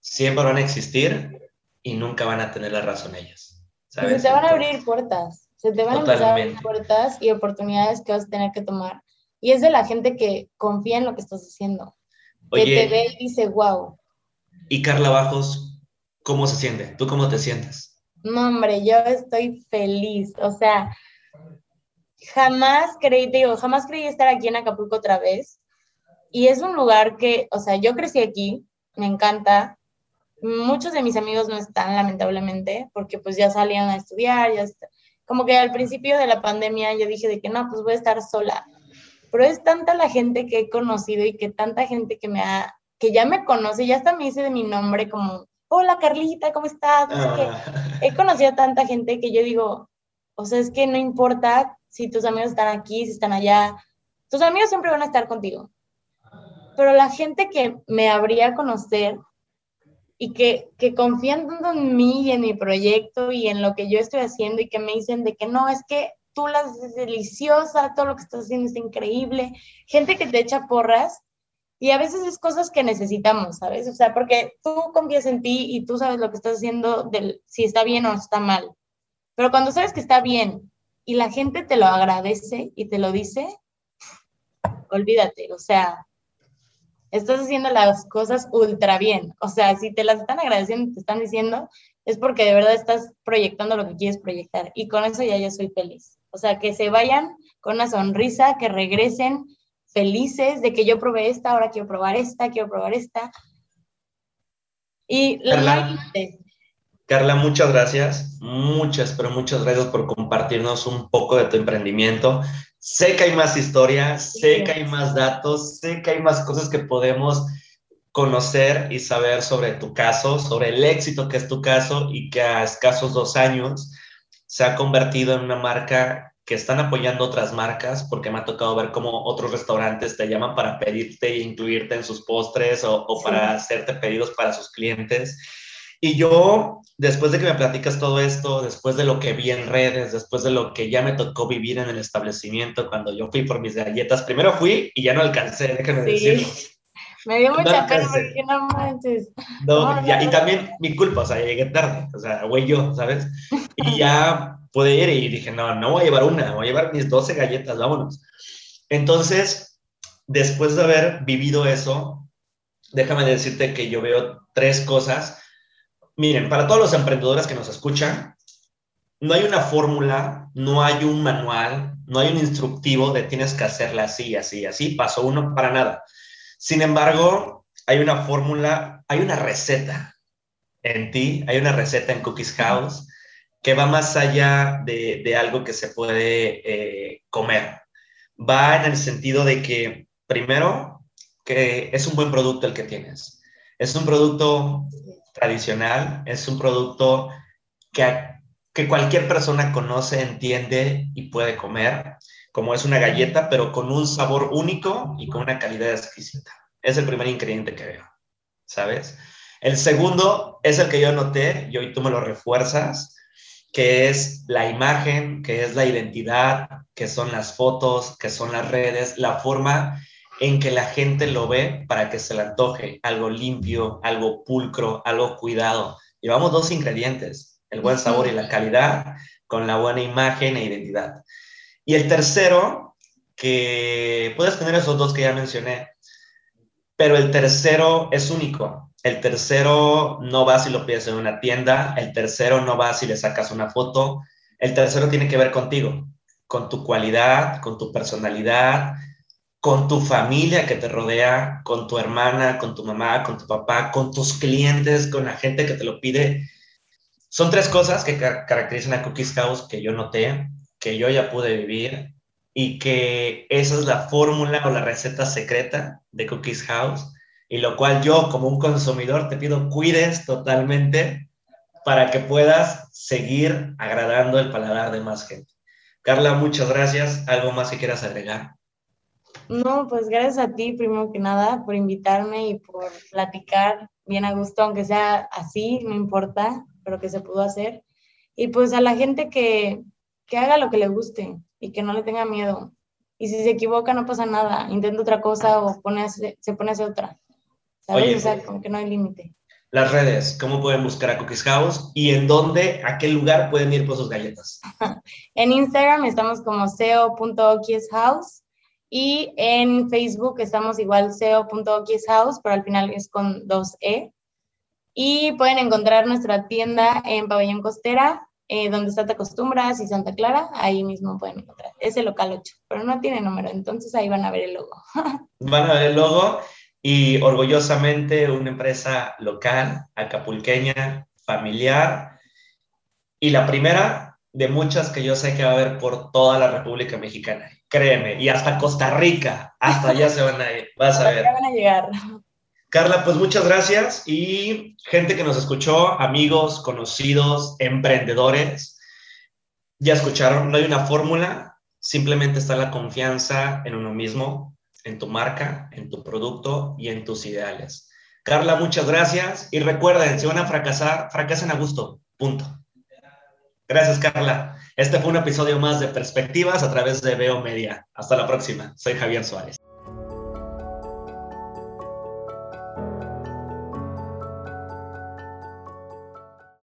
siempre van a existir y nunca van a tener la razón ellos. ¿sabes? Se te van a abrir puertas, se te van a empezar puertas y oportunidades que vas a tener que tomar. Y es de la gente que confía en lo que estás haciendo, que te ve y dice, wow. Y Carla Bajos, ¿cómo se siente? ¿Tú cómo te sientes? No, hombre, yo estoy feliz. O sea, jamás creí, digo, jamás creí estar aquí en Acapulco otra vez. Y es un lugar que, o sea, yo crecí aquí, me encanta, muchos de mis amigos no están, lamentablemente, porque pues ya salían a estudiar, ya como que al principio de la pandemia yo dije de que no, pues voy a estar sola. Pero es tanta la gente que he conocido y que tanta gente que me ha, que ya me conoce, ya hasta me dice de mi nombre como, hola Carlita, ¿cómo estás? Ah. He conocido a tanta gente que yo digo, o sea, es que no importa si tus amigos están aquí, si están allá. Tus amigos siempre van a estar contigo. Pero la gente que me habría a conocer y que, que confían en mí y en mi proyecto y en lo que yo estoy haciendo y que me dicen de que no, es que tú las haces deliciosa, todo lo que estás haciendo es increíble. Gente que te echa porras y a veces es cosas que necesitamos, ¿sabes? O sea, porque tú confías en ti y tú sabes lo que estás haciendo, del, si está bien o está mal. Pero cuando sabes que está bien y la gente te lo agradece y te lo dice, olvídate, o sea, estás haciendo las cosas ultra bien. O sea, si te las están agradeciendo, te están diciendo, es porque de verdad estás proyectando lo que quieres proyectar. Y con eso ya yo soy feliz. O sea, que se vayan con una sonrisa, que regresen felices de que yo probé esta, ahora quiero probar esta, quiero probar esta. Y Carla, Carla, muchas gracias. Muchas, pero muchas gracias por compartirnos un poco de tu emprendimiento. Sé que hay más historias, sé que hay más datos, sé que hay más cosas que podemos conocer y saber sobre tu caso, sobre el éxito que es tu caso y que a escasos dos años se ha convertido en una marca que están apoyando otras marcas, porque me ha tocado ver cómo otros restaurantes te llaman para pedirte e incluirte en sus postres o, para hacerte pedidos para sus clientes. Y yo, después de que me platicas todo esto, después de lo que vi en redes, después de lo que ya me tocó vivir en el establecimiento, cuando yo fui por mis galletas, primero fui y ya no alcancé, déjame decirlo. Me dio mucha pena porque no manches. No, y también mi culpa, o sea, llegué tarde, o sea, güey yo, ¿sabes? Y ya pude ir y dije, no, no voy a llevar una, voy a llevar mis 12 galletas, vámonos. Entonces, después de haber vivido eso, déjame decirte que yo veo tres cosas Miren, para todos los emprendedores que nos escuchan, no hay una fórmula, no hay un manual, no hay un instructivo de tienes que hacerla así, así, así, paso uno, para nada. Sin embargo, hay una fórmula, hay una receta en ti, hay una receta en Cookies House que va más allá de, algo que se puede eh, comer. Va en el sentido de que, primero, que es un buen producto el que tienes. Es un producto tradicional, es un producto que, que cualquier persona conoce, entiende y puede comer, como es una galleta, pero con un sabor único y con una calidad exquisita. Es el primer ingrediente que veo, ¿sabes? El segundo es el que yo noté, y hoy tú me lo refuerzas, que es la imagen, que es la identidad, que son las fotos, que son las redes, la forma en que la gente lo ve para que se le antoje algo limpio, algo pulcro, algo cuidado. Llevamos dos ingredientes, el buen sabor y la calidad, con la buena imagen e identidad. Y el tercero, que puedes tener esos dos que ya mencioné, pero el tercero es único. El tercero no va si lo pides en una tienda, el tercero no va si le sacas una foto, el tercero tiene que ver contigo, con tu cualidad, con tu personalidad, con tu familia que te rodea, con tu hermana, con tu mamá, con tu papá, con tus clientes, con la gente que te lo pide. Son tres cosas que caracterizan a Cookies House que yo noté, que yo ya pude vivir y que esa es la fórmula o la receta secreta de Cookies House y lo cual yo como un consumidor te pido cuides totalmente para que puedas seguir agradando el paladar de más gente. Carla, muchas gracias. ¿Algo más que quieras agregar? No, pues gracias a ti, primero que nada, por invitarme y por platicar bien a gusto, aunque sea así, no importa, pero que se pudo hacer. Y pues a la gente que, que haga lo que le guste y que no le tenga miedo. Y si se equivoca, no pasa nada, intenta otra cosa o pone se pone a hacer otra. ¿Sabes? o sea, como que no hay límite. Las redes, ¿cómo pueden buscar a Cookies House? ¿Y en dónde, a qué lugar pueden ir por sus galletas? <laughs> en Instagram estamos como seo.okieshouse y en Facebook estamos igual seo.okieshouse, pero al final es con dos E. Y pueden encontrar nuestra tienda en Pabellón Costera, eh, donde está Te Acostumbras y Santa Clara. Ahí mismo pueden encontrar. Es el local 8, pero no tiene número, entonces ahí van a ver el logo. <laughs> van a ver el logo y orgullosamente una empresa local, acapulqueña, familiar. Y la primera de muchas que yo sé que va a haber por toda la República Mexicana. Créeme, y hasta Costa Rica, hasta allá se van a ir, vas a ver. van a llegar. Carla, pues muchas gracias y gente que nos escuchó, amigos, conocidos, emprendedores, ya escucharon, no hay una fórmula, simplemente está la confianza en uno mismo, en tu marca, en tu producto y en tus ideales. Carla, muchas gracias y recuerden, si van a fracasar, fracasen a gusto, punto. Gracias, Carla. Este fue un episodio más de Perspectivas a través de Veo Media. Hasta la próxima. Soy Javier Suárez.